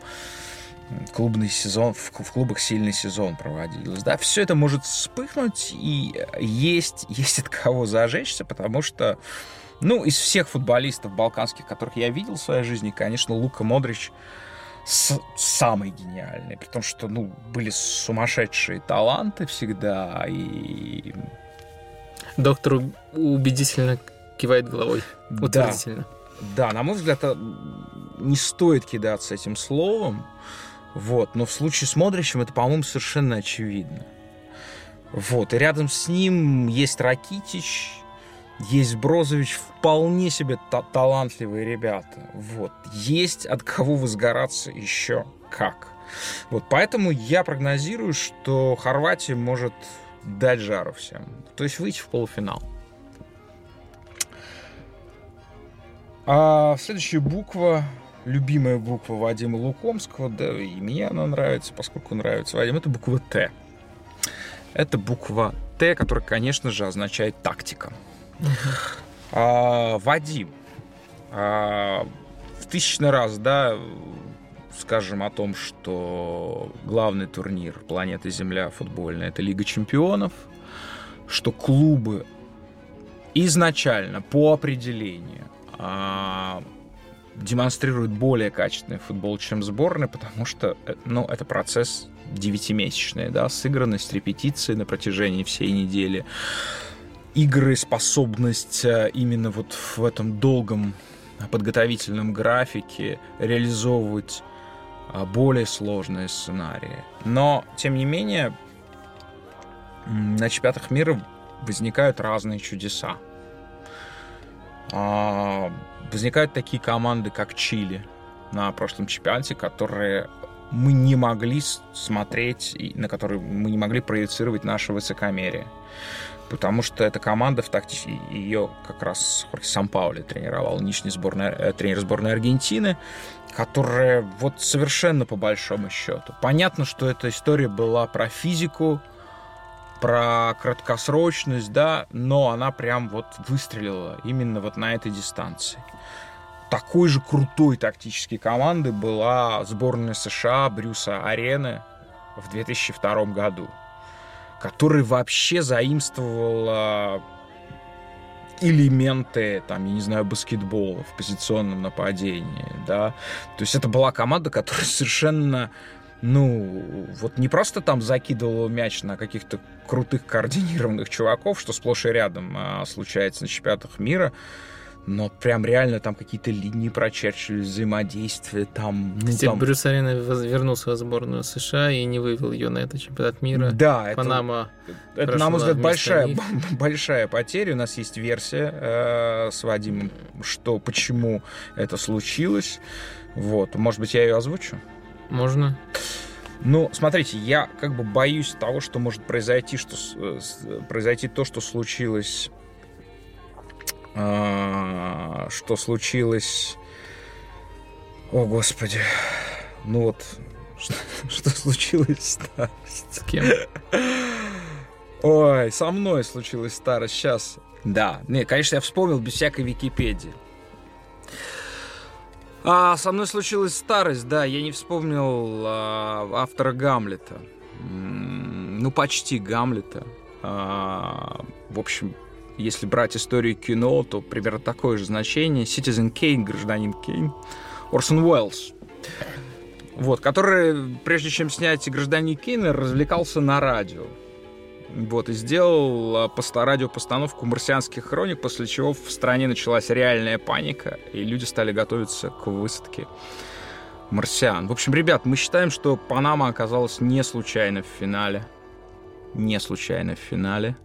клубный сезон, в, в клубах сильный сезон проводился. Да, все это может вспыхнуть, и есть, есть от кого зажечься, потому что, ну, из всех футболистов балканских, которых я видел в своей жизни, конечно, Лука Модрич с, самый гениальный, при том, что, ну, были сумасшедшие таланты всегда, и... Доктор убедительно кивает головой, утвердительно. Да, да на мой взгляд, не стоит кидаться этим словом, вот. Но в случае с Модричем это, по-моему, совершенно очевидно. Вот. И рядом с ним есть Ракитич, есть Брозович, вполне себе та- талантливые ребята. Вот. Есть от кого возгораться еще как. Вот. Поэтому я прогнозирую, что Хорватия может дать жару всем. То есть выйти в полуфинал. А следующая буква любимая буква Вадима Лукомского, да и мне она нравится, поскольку нравится Вадим, это буква Т. Это буква Т, которая, конечно же, означает тактика. А, Вадим, а, в тысячный раз, да, скажем о том, что главный турнир планеты Земля футбольная это Лига чемпионов, что клубы изначально по определению а, демонстрирует более качественный футбол, чем сборная, потому что э, ну, это процесс девятимесячный, да, сыгранность, репетиции на протяжении всей недели, игры, способность э, именно вот в этом долгом подготовительном графике реализовывать э, более сложные сценарии. Но, тем не менее, на чемпионатах мира возникают разные чудеса. А, возникают такие команды, как Чили на прошлом чемпионате, которые мы не могли смотреть, на которые мы не могли проецировать наше высокомерие. Потому что эта команда в тактике, ее как раз Сан Паули тренировал, нынешний сборной, э, тренер сборной Аргентины, которая вот совершенно по большому счету. Понятно, что эта история была про физику, про краткосрочность, да, но она прям вот выстрелила именно вот на этой дистанции. Такой же крутой тактической команды была сборная США Брюса Арены в 2002 году, который вообще заимствовал элементы, там, я не знаю, баскетбола в позиционном нападении, да. То есть это была команда, которая совершенно ну, вот не просто там закидывал мяч на каких-то крутых координированных чуваков, что сплошь и рядом а, случается на чемпионатах мира, но прям реально там какие-то линии прочерчивали, взаимодействие там. Ну, Кстати, там... Брюс Арена вернулся в сборную США и не вывел ее на этот чемпионат мира. Да, Панама это, это на мой взгляд, большая, большая потеря. У нас есть версия э, с Вадимом, что, почему это случилось. Вот, может быть, я ее озвучу? Можно. Ну, смотрите, я как бы боюсь того, что может произойти, что э, произойти то, что случилось, э, что случилось. О, господи, ну вот, что, что случилось да? С кем? Ой, со мной случилась старость. Сейчас. Да, не, конечно, я вспомнил без всякой Википедии. А, со мной случилась старость, да, я не вспомнил а, автора Гамлета. Ну, почти Гамлета. А, в общем, если брать историю кино, то примерно такое же значение. Citizen Кейн, гражданин Кейн. Орсон Уэллс. Вот, который, прежде чем снять «Гражданин Кейна», развлекался на радио. Вот, и сделал а, по радиопостановку «Марсианских хроник», после чего в стране началась реальная паника, и люди стали готовиться к высадке марсиан. В общем, ребят, мы считаем, что Панама оказалась не случайно в финале. Не случайно в финале.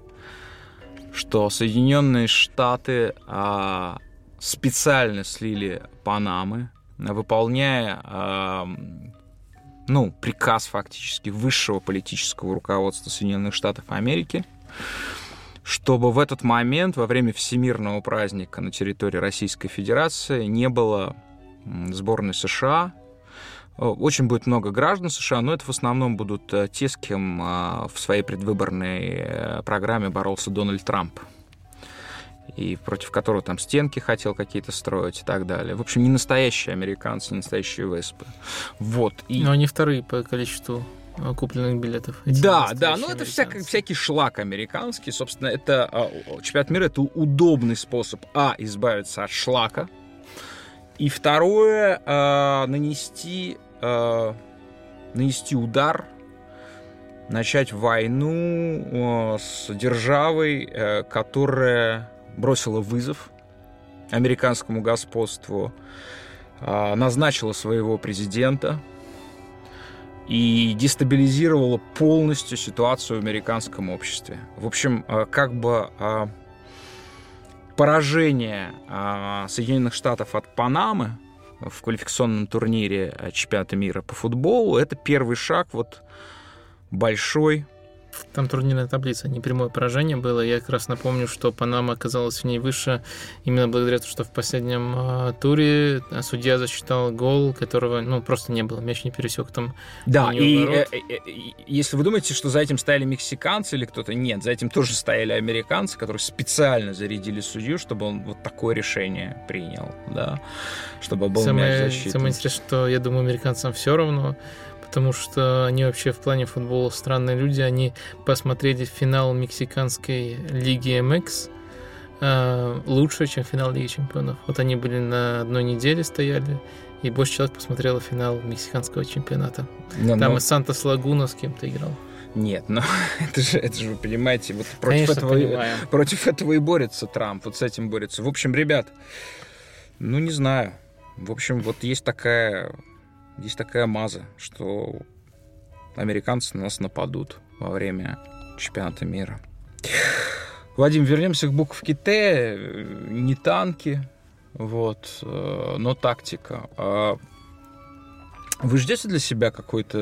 Что Соединенные Штаты а, специально слили Панамы, выполняя а, ну, приказ фактически высшего политического руководства Соединенных Штатов Америки, чтобы в этот момент, во время всемирного праздника на территории Российской Федерации, не было сборной США. Очень будет много граждан США, но это в основном будут э, те, с кем э, в своей предвыборной э, программе боролся Дональд Трамп. И против которого там стенки хотел какие-то строить и так далее. В общем, не настоящие американцы, не настоящие веспы. Вот. И... Но они вторые по количеству э, купленных билетов. Да, да, ну это всякий, всякий шлак американский. Собственно, это а, чемпионат мира это удобный способ, а, избавиться от шлака, и второе, а, нанести, а, нанести удар начать войну с державой, э, которая бросила вызов американскому господству, а, назначила своего президента и дестабилизировала полностью ситуацию в американском обществе. В общем, а, как бы а, поражение Соединенных Штатов от Панамы в квалификационном турнире чемпионата мира по футболу это первый шаг вот большой там турнирная таблица, не прямое поражение было. Я как раз напомню, что Панама оказалась в ней выше именно благодаря тому, что в последнем э, туре судья засчитал гол, которого ну, просто не было. Мяч не пересек там. Да, и э, э, э, если вы думаете, что за этим стояли мексиканцы или кто-то, нет, за этим тоже стояли американцы, которые специально зарядили судью, чтобы он вот такое решение принял, да, чтобы был самое, мяч защитный. Самое интересное, что я думаю, американцам все равно, потому что они вообще в плане футбола странные люди. Они посмотрели финал мексиканской лиги МХ э, лучше, чем финал Лиги Чемпионов. Вот они были на одной неделе стояли, и больше человек посмотрело финал мексиканского чемпионата. Но, Там но... и Сантос Лагуна с кем-то играл. Нет, но это же, это же вы понимаете, вот против этого, и, против этого и борется Трамп, вот с этим борется. В общем, ребят, ну не знаю. В общем, вот есть такая есть такая маза, что американцы на нас нападут во время чемпионата мира. Вадим, вернемся к буковке Т. Не танки, вот, э, но тактика. А вы ждете для себя какое-то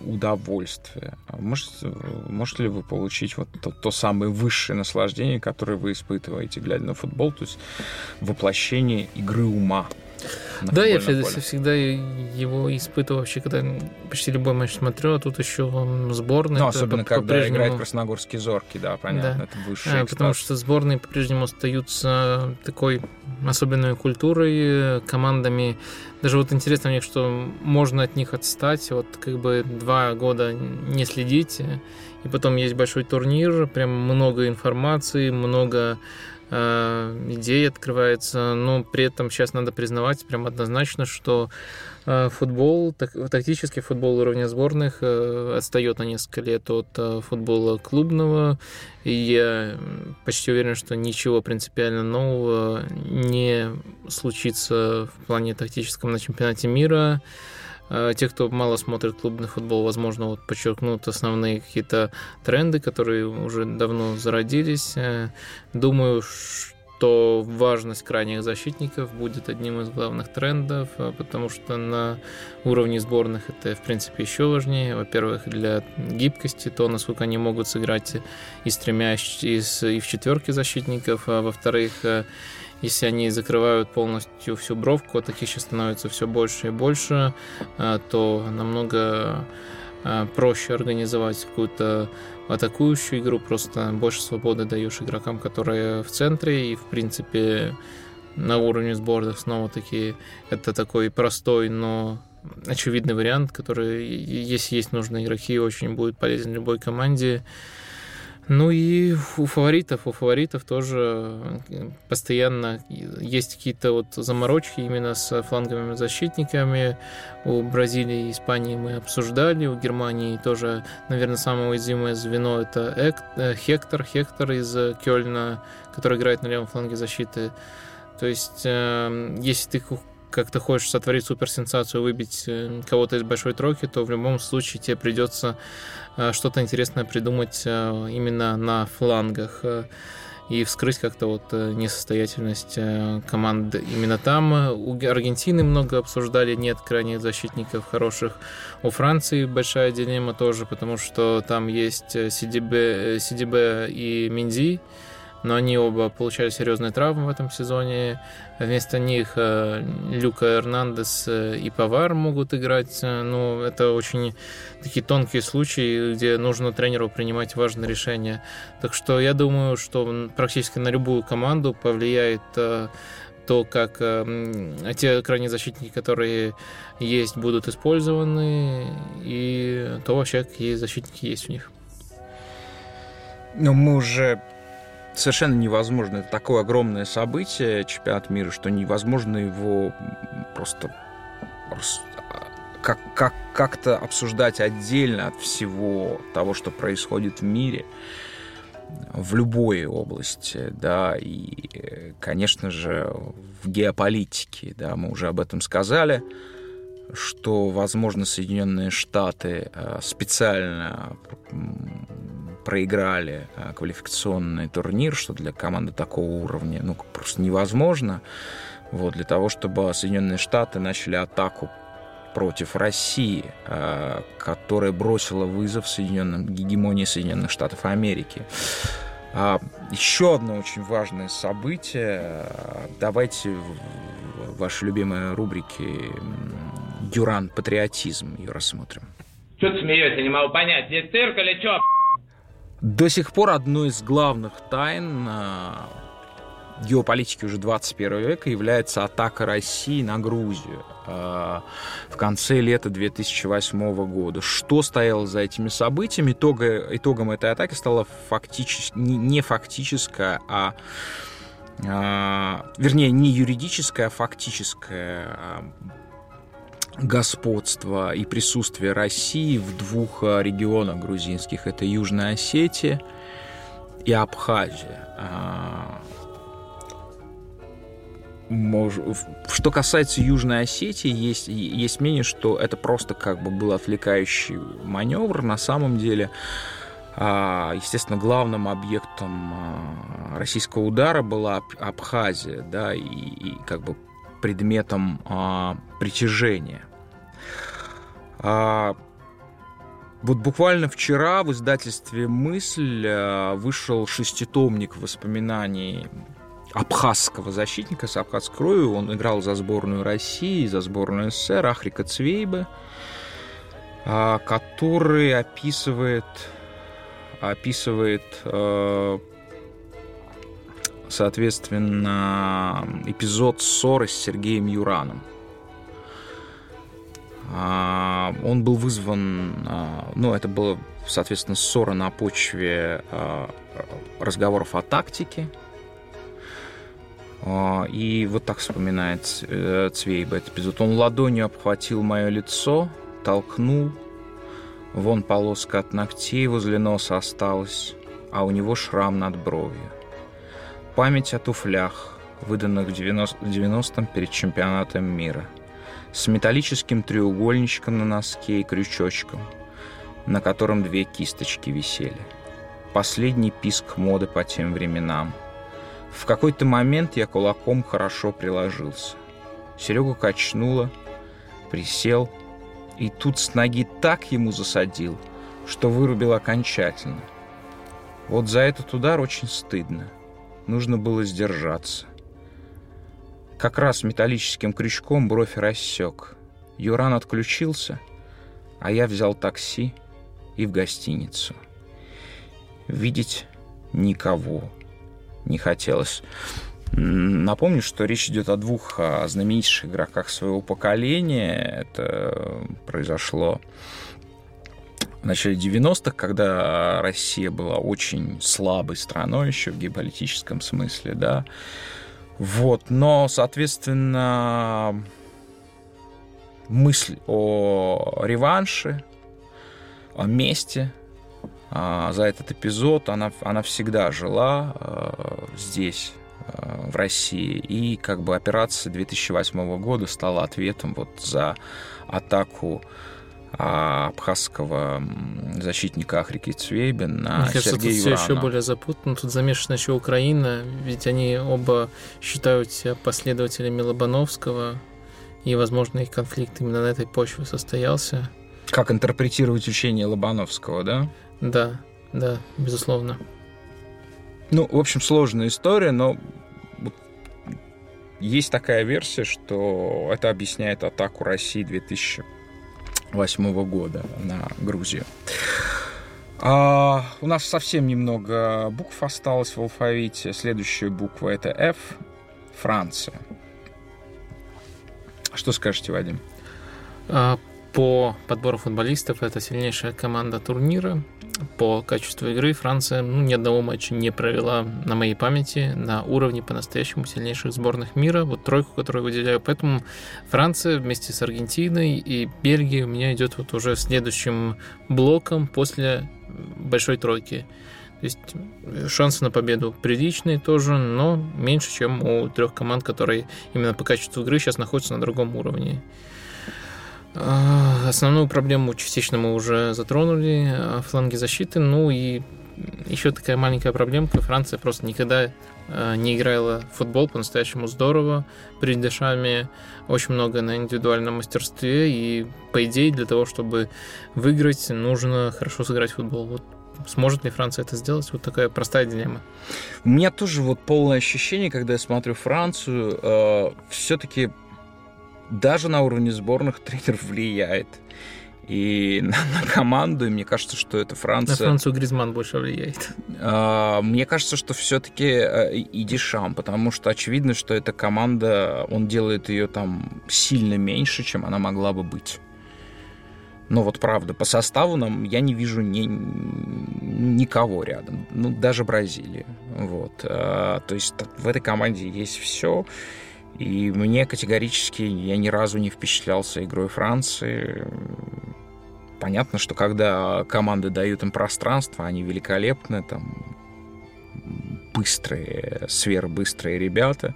удовольствие? Можете, можете ли вы получить вот то, то самое высшее наслаждение, которое вы испытываете, глядя на футбол, то есть воплощение игры ума? Да, я всегда, всегда его испытываю вообще, когда почти любой матч смотрю, а тут еще сборная. Ну, особенно по, когда по играет красногорский зоркий, да, понятно, да. это высший а, Потому что сборные по-прежнему остаются такой особенной культурой, командами. Даже вот интересно мне, что можно от них отстать, вот как бы два года не следить, и потом есть большой турнир, прям много информации, много идей открывается, но при этом сейчас надо признавать прям однозначно, что э, футбол, тактический футбол уровня сборных э, отстает на несколько лет от футбола клубного, и я почти уверен, что ничего принципиально нового не случится в плане тактическом на чемпионате мира. А, те, кто мало смотрит клубный футбол, возможно, вот подчеркнут основные какие-то тренды, которые уже давно зародились. Э, думаю, что важность крайних защитников будет одним из главных трендов, э, потому что на уровне сборных это, в принципе, еще важнее. Во-первых, для гибкости, то, насколько они могут сыграть и с тремя, и, с, и в четверке защитников, а во-вторых, э, если они закрывают полностью всю бровку, а таких сейчас становится все больше и больше, а, то намного а, проще организовать какую-то атакующую игру, просто больше свободы даешь игрокам, которые в центре, и в принципе на уровне сборных снова-таки это такой простой, но очевидный вариант, который, если есть нужные игроки, очень будет полезен любой команде. Ну и у фаворитов, у фаворитов тоже э, постоянно есть какие-то вот заморочки именно с фланговыми защитниками. У Бразилии и Испании мы обсуждали, у Германии тоже, наверное, самое уязвимое звено это э, Хектор, Хектор из Кёльна, который играет на левом фланге защиты. То есть, э, если ты как-то хочешь сотворить суперсенсацию, выбить э, кого-то из большой тройки, то в любом случае тебе придется э, что-то интересное придумать э, именно на флангах и вскрыть как-то вот несостоятельность команд именно там. У Аргентины много обсуждали, нет крайних защитников хороших. У Франции большая дилемма тоже, потому что там есть CDB, CDB и Минди, но они оба получали серьезные травмы в этом сезоне. Вместо них э, Люка Эрнандес э, и Павар могут играть. Ну, это очень такие тонкие случаи, где нужно тренеру принимать важные решения. Так что я думаю, что практически на любую команду повлияет то, как э, те крайние защитники, которые есть, будут использованы, и то вообще, какие защитники есть у них. Но мы уже совершенно невозможно. Это такое огромное событие, чемпионат мира, что невозможно его просто, просто как, как, как-то обсуждать отдельно от всего того, что происходит в мире в любой области, да, и, конечно же, в геополитике, да, мы уже об этом сказали, что, возможно, Соединенные Штаты э, специально проиграли э, квалификационный турнир, что для команды такого уровня, ну, просто невозможно, вот, для того, чтобы Соединенные Штаты начали атаку против России, э, которая бросила вызов Соединенным, гегемонии Соединенных Штатов Америки. А, еще одно очень важное событие. Давайте в вашей любимой рубрике «Дюран. Патриотизм» ее рассмотрим. Что ты смеешься? Не могу понять. Здесь цирк или что? До сих пор одной из главных тайн а, геополитики уже 21 века является атака России на Грузию э, в конце лета 2008 года. Что стояло за этими событиями? Итога, итогом этой атаки стало фактически, не, фактическое, а э, вернее, не юридическое, а фактическое э, господство и присутствие России в двух регионах грузинских. Это Южная Осетия и Абхазия. Что касается Южной Осетии, есть, есть мнение, что это просто как бы был отвлекающий маневр. На самом деле, а, естественно, главным объектом а, российского удара была Абхазия, да, и, и как бы предметом а, притяжения. А, вот буквально вчера в издательстве «Мысль» вышел шеститомник воспоминаний абхазского защитника с абхазской кровью. Он играл за сборную России, за сборную СССР, Ахрика Цвейбе, а, который описывает, описывает соответственно, эпизод ссоры с Сергеем Юраном. А, он был вызван, а, ну, это было, соответственно, ссора на почве разговоров о тактике, а, и вот так вспоминает э, Цвейб этот эпизод. Он ладонью обхватил мое лицо, толкнул. Вон полоска от ногтей возле носа осталась, а у него шрам над бровью. Память о туфлях, выданных в 90-м перед чемпионатом мира. С металлическим треугольничком на носке и крючочком, на котором две кисточки висели. Последний писк моды по тем временам – в какой-то момент я кулаком хорошо приложился. Серегу качнуло, присел, и тут с ноги так ему засадил, что вырубил окончательно. Вот за этот удар очень стыдно. Нужно было сдержаться. Как раз металлическим крючком бровь рассек. Юран отключился, а я взял такси и в гостиницу. Видеть никого не хотелось. Напомню, что речь идет о двух знаменитейших игроках своего поколения. Это произошло в начале 90-х, когда Россия была очень слабой страной еще в геополитическом смысле, да. Вот, но, соответственно, мысль о реванше, о месте а, за этот эпизод. Она, она всегда жила а, здесь, а, в России. И как бы операция 2008 года стала ответом вот за атаку абхазского защитника Ахрики Цвейбен на Мне кажется, Сергея тут Юрана. все еще более запутано. Тут замешана еще Украина, ведь они оба считают себя последователями Лобановского, и, возможно, их конфликт именно на этой почве состоялся. Как интерпретировать учение Лобановского, да? Да, да, безусловно. Ну, в общем, сложная история, но есть такая версия, что это объясняет атаку России 2008 года на Грузию. А, у нас совсем немного букв осталось в алфавите. Следующая буква это F. Франция. Что скажете, Вадим? А, по подбору футболистов это сильнейшая команда турнира. По качеству игры Франция ну, ни одного матча не провела на моей памяти на уровне по-настоящему сильнейших сборных мира. Вот тройку, которую выделяю. Поэтому Франция вместе с Аргентиной и Бельгией у меня идет вот уже следующим блоком после большой тройки. То есть шансы на победу приличные тоже, но меньше, чем у трех команд, которые именно по качеству игры сейчас находятся на другом уровне. А, основную проблему частично мы уже затронули, а, фланги защиты, ну и еще такая маленькая проблемка. Франция просто никогда а, не играла в футбол по-настоящему здорово. При Дешами очень много на индивидуальном мастерстве. И, по идее, для того, чтобы выиграть, нужно хорошо сыграть в футбол. Вот сможет ли Франция это сделать? Вот такая простая дилемма. У меня тоже вот полное ощущение, когда я смотрю Францию, э, все-таки даже на уровне сборных тренер влияет. И на, на команду, и мне кажется, что это Франция... На Францию Гризман больше влияет. А, мне кажется, что все-таки э, и Дешам, потому что очевидно, что эта команда, он делает ее там сильно меньше, чем она могла бы быть. Но вот правда, по составу нам я не вижу ни, никого рядом. Ну, даже Бразилии. Вот. А, то есть в этой команде есть все. И мне категорически я ни разу не впечатлялся игрой Франции. Понятно, что когда команды дают им пространство, они великолепны, там быстрые, сверхбыстрые ребята.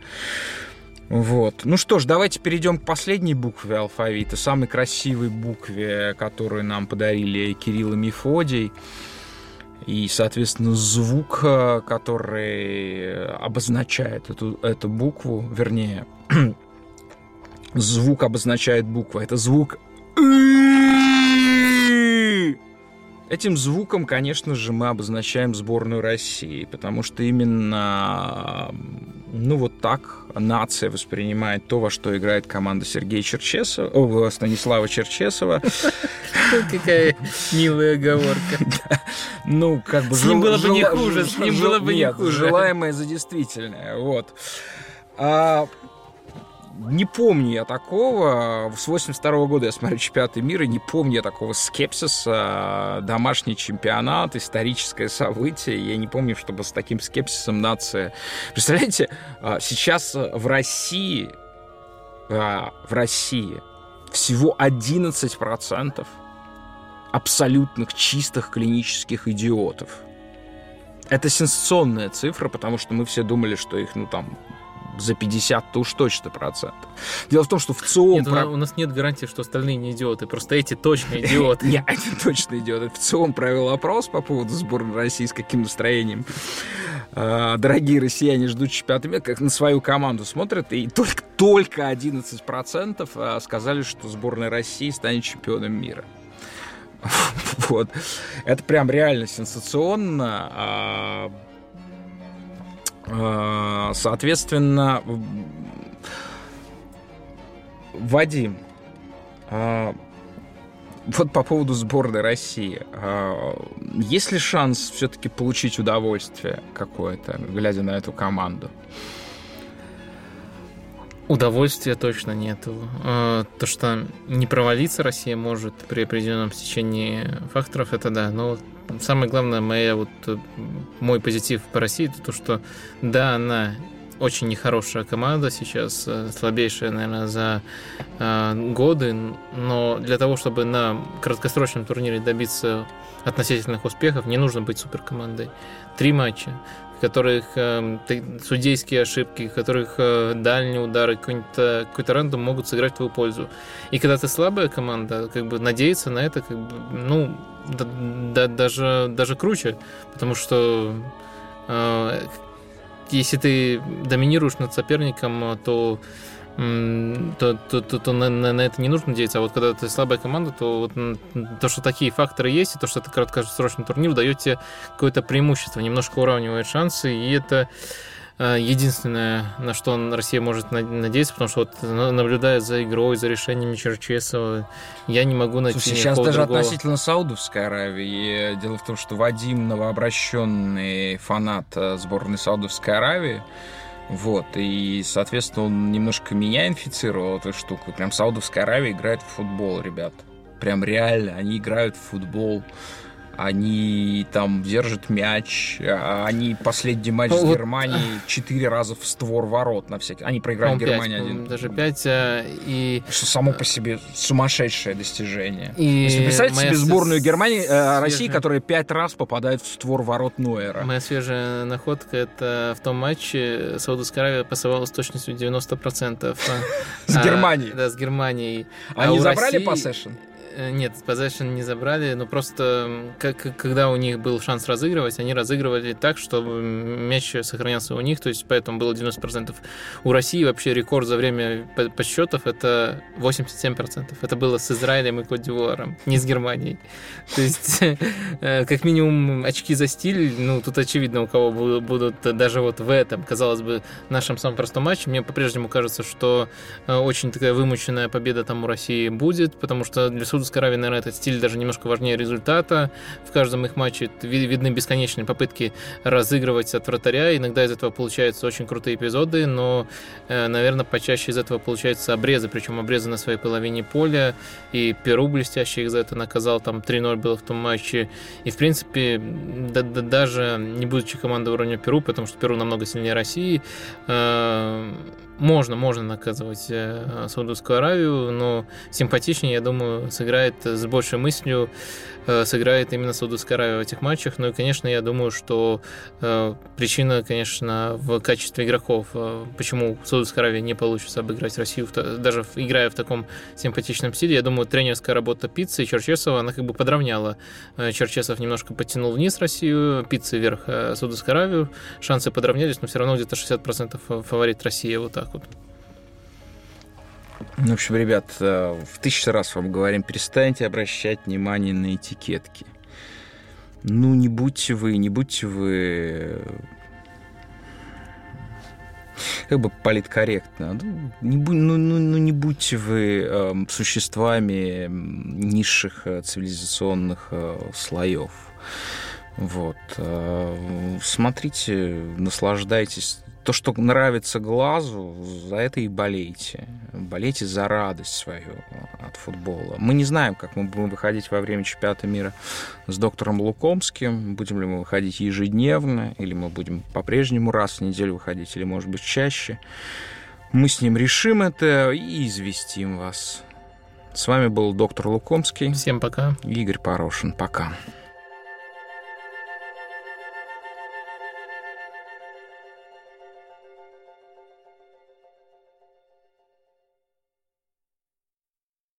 Вот. Ну что ж, давайте перейдем к последней букве алфавита, самой красивой букве, которую нам подарили Кирилл и Мефодий. И, соответственно, звук, э, который обозначает эту, эту букву, вернее, звук обозначает букву. Это звук Этим звуком, конечно же, мы обозначаем сборную России, потому что именно, ну вот так нация воспринимает то, во что играет команда Сергея Черчесова, о, Станислава Черчесова. Какая милая оговорка. Ну, как бы... С ним было бы не хуже, с ним было бы не хуже. Желаемое за действительное, вот. Не помню я такого. С 82 года я смотрю чемпионаты мира, не помню я такого скепсиса. Домашний чемпионат, историческое событие. Я не помню, чтобы с таким скепсисом нация... Представляете, а, сейчас в России, а, в России всего 11% абсолютных чистых клинических идиотов. Это сенсационная цифра, потому что мы все думали, что их, ну, там, за 50-то уж точно процентов. Дело в том, что в ЦИОМ... Нет, у нас нет гарантии, что остальные не идиоты, просто эти точно идиоты. Нет, эти точно идиоты. В ЦИОМ провел опрос по поводу сборной России, с каким настроением а, дорогие россияне ждут чемпионата мира, как на свою команду смотрят, и только, только 11% а, сказали, что сборная России станет чемпионом мира. Вот. Это прям реально сенсационно. А, соответственно, Вадим, а, вот по поводу сборной России. А, есть ли шанс все-таки получить удовольствие какое-то, глядя на эту команду? Удовольствия точно нету. То, что не провалиться Россия может при определенном стечении факторов, это да. Но самое главное, моя вот, э, мой позитив по России, это то, что да, она очень нехорошая команда сейчас, э, слабейшая, наверное, за э, годы, но для того, чтобы на краткосрочном турнире добиться относительных успехов, не нужно быть суперкомандой. Три матча, которых э, судейские ошибки, которых э, дальние удары, какой-то какой рандом могут сыграть в твою пользу. И когда ты слабая команда, как бы надеяться на это, как бы, ну, да, да, даже, даже круче, потому что э, если ты доминируешь над соперником, то то, то, то, то на, на, на это не нужно надеяться. А вот когда ты слабая команда, то вот то, что такие факторы есть, и то, что это краткосрочный турнир, дает тебе какое-то преимущество, немножко уравнивает шансы, и это э, единственное, на что Россия может надеяться, потому что вот наблюдая за игрой, за решениями Черчесова, я не могу найти Слушай, сейчас даже другого... относительно Саудовской Аравии. Дело в том, что Вадим, новообращенный фанат э, сборной Саудовской Аравии, вот, и, соответственно, он немножко меня инфицировал эту штуку. Прям Саудовская Аравия играет в футбол, ребят. Прям реально, они играют в футбол они там держат мяч, а они последний матч ну, с Германией четыре раза в створ ворот на всякий. Они проиграли Германии один. Даже пять э, и... Что само по себе сумасшедшее достижение. И Если представьте себе сборную Германии, э, свежая... России, которая пять раз попадает в створ ворот Нойера. Моя свежая находка это в том матче Саудовская Аравия пасовала с точностью 90%. С Германией? Да, с Германией. Они а забрали поссешн? Э, нет, possession не забрали, но просто как, когда у них был шанс разыгрывать, они разыгрывали так, чтобы мяч сохранялся у них, то есть поэтому было 90%. У России вообще рекорд за время подсчетов это 87%. Это было с Израилем и Кодивуаром, не с Германией. То есть э, как минимум очки за стиль, ну тут очевидно, у кого будут даже вот в этом, казалось бы, нашем самом простом матче. Мне по-прежнему кажется, что э, очень такая вымученная победа там у России будет, потому что для суд Саудовской Аравии, наверное, этот стиль даже немножко важнее результата. В каждом их матче видны бесконечные попытки разыгрывать от вратаря. Иногда из этого получаются очень крутые эпизоды, но, э, наверное, почаще из этого получаются обрезы, причем обрезы на своей половине поля. И Перу блестяще их за это наказал, там 3-0 было в том матче. И, в принципе, да, да, даже не будучи командой уровня Перу, потому что Перу намного сильнее России, э, можно, можно наказывать э, Саудовскую Аравию, но симпатичнее, я думаю, сыграет с большей мыслью, э, сыграет именно Саудовская Аравия в этих матчах. Ну и, конечно, я думаю, что э, причина, конечно, в качестве игроков. Почему Саудовская Аравия не получится обыграть Россию, даже играя в таком симпатичном стиле. Я думаю, тренерская работа Пиццы и Черчесова, она как бы подровняла. Черчесов немножко подтянул вниз Россию, Пиццы вверх Саудовскую Аравию. Шансы подравнялись, но все равно где-то 60% фаворит Россия вот так вот. Ну, в общем, ребят, э, в тысячу раз вам говорим, перестаньте обращать внимание на этикетки. Ну, не будьте вы, не будьте вы как бы политкорректно. Ну, не, ну, ну, ну, не будьте вы э, существами низших э, цивилизационных э, слоев. Вот. Э, смотрите, наслаждайтесь то, что нравится глазу, за это и болейте. Болейте за радость свою от футбола. Мы не знаем, как мы будем выходить во время чемпионата мира с доктором Лукомским. Будем ли мы выходить ежедневно, или мы будем по-прежнему раз в неделю выходить, или, может быть, чаще. Мы с ним решим это и известим вас. С вами был доктор Лукомский. Всем пока. Игорь Порошин. Пока.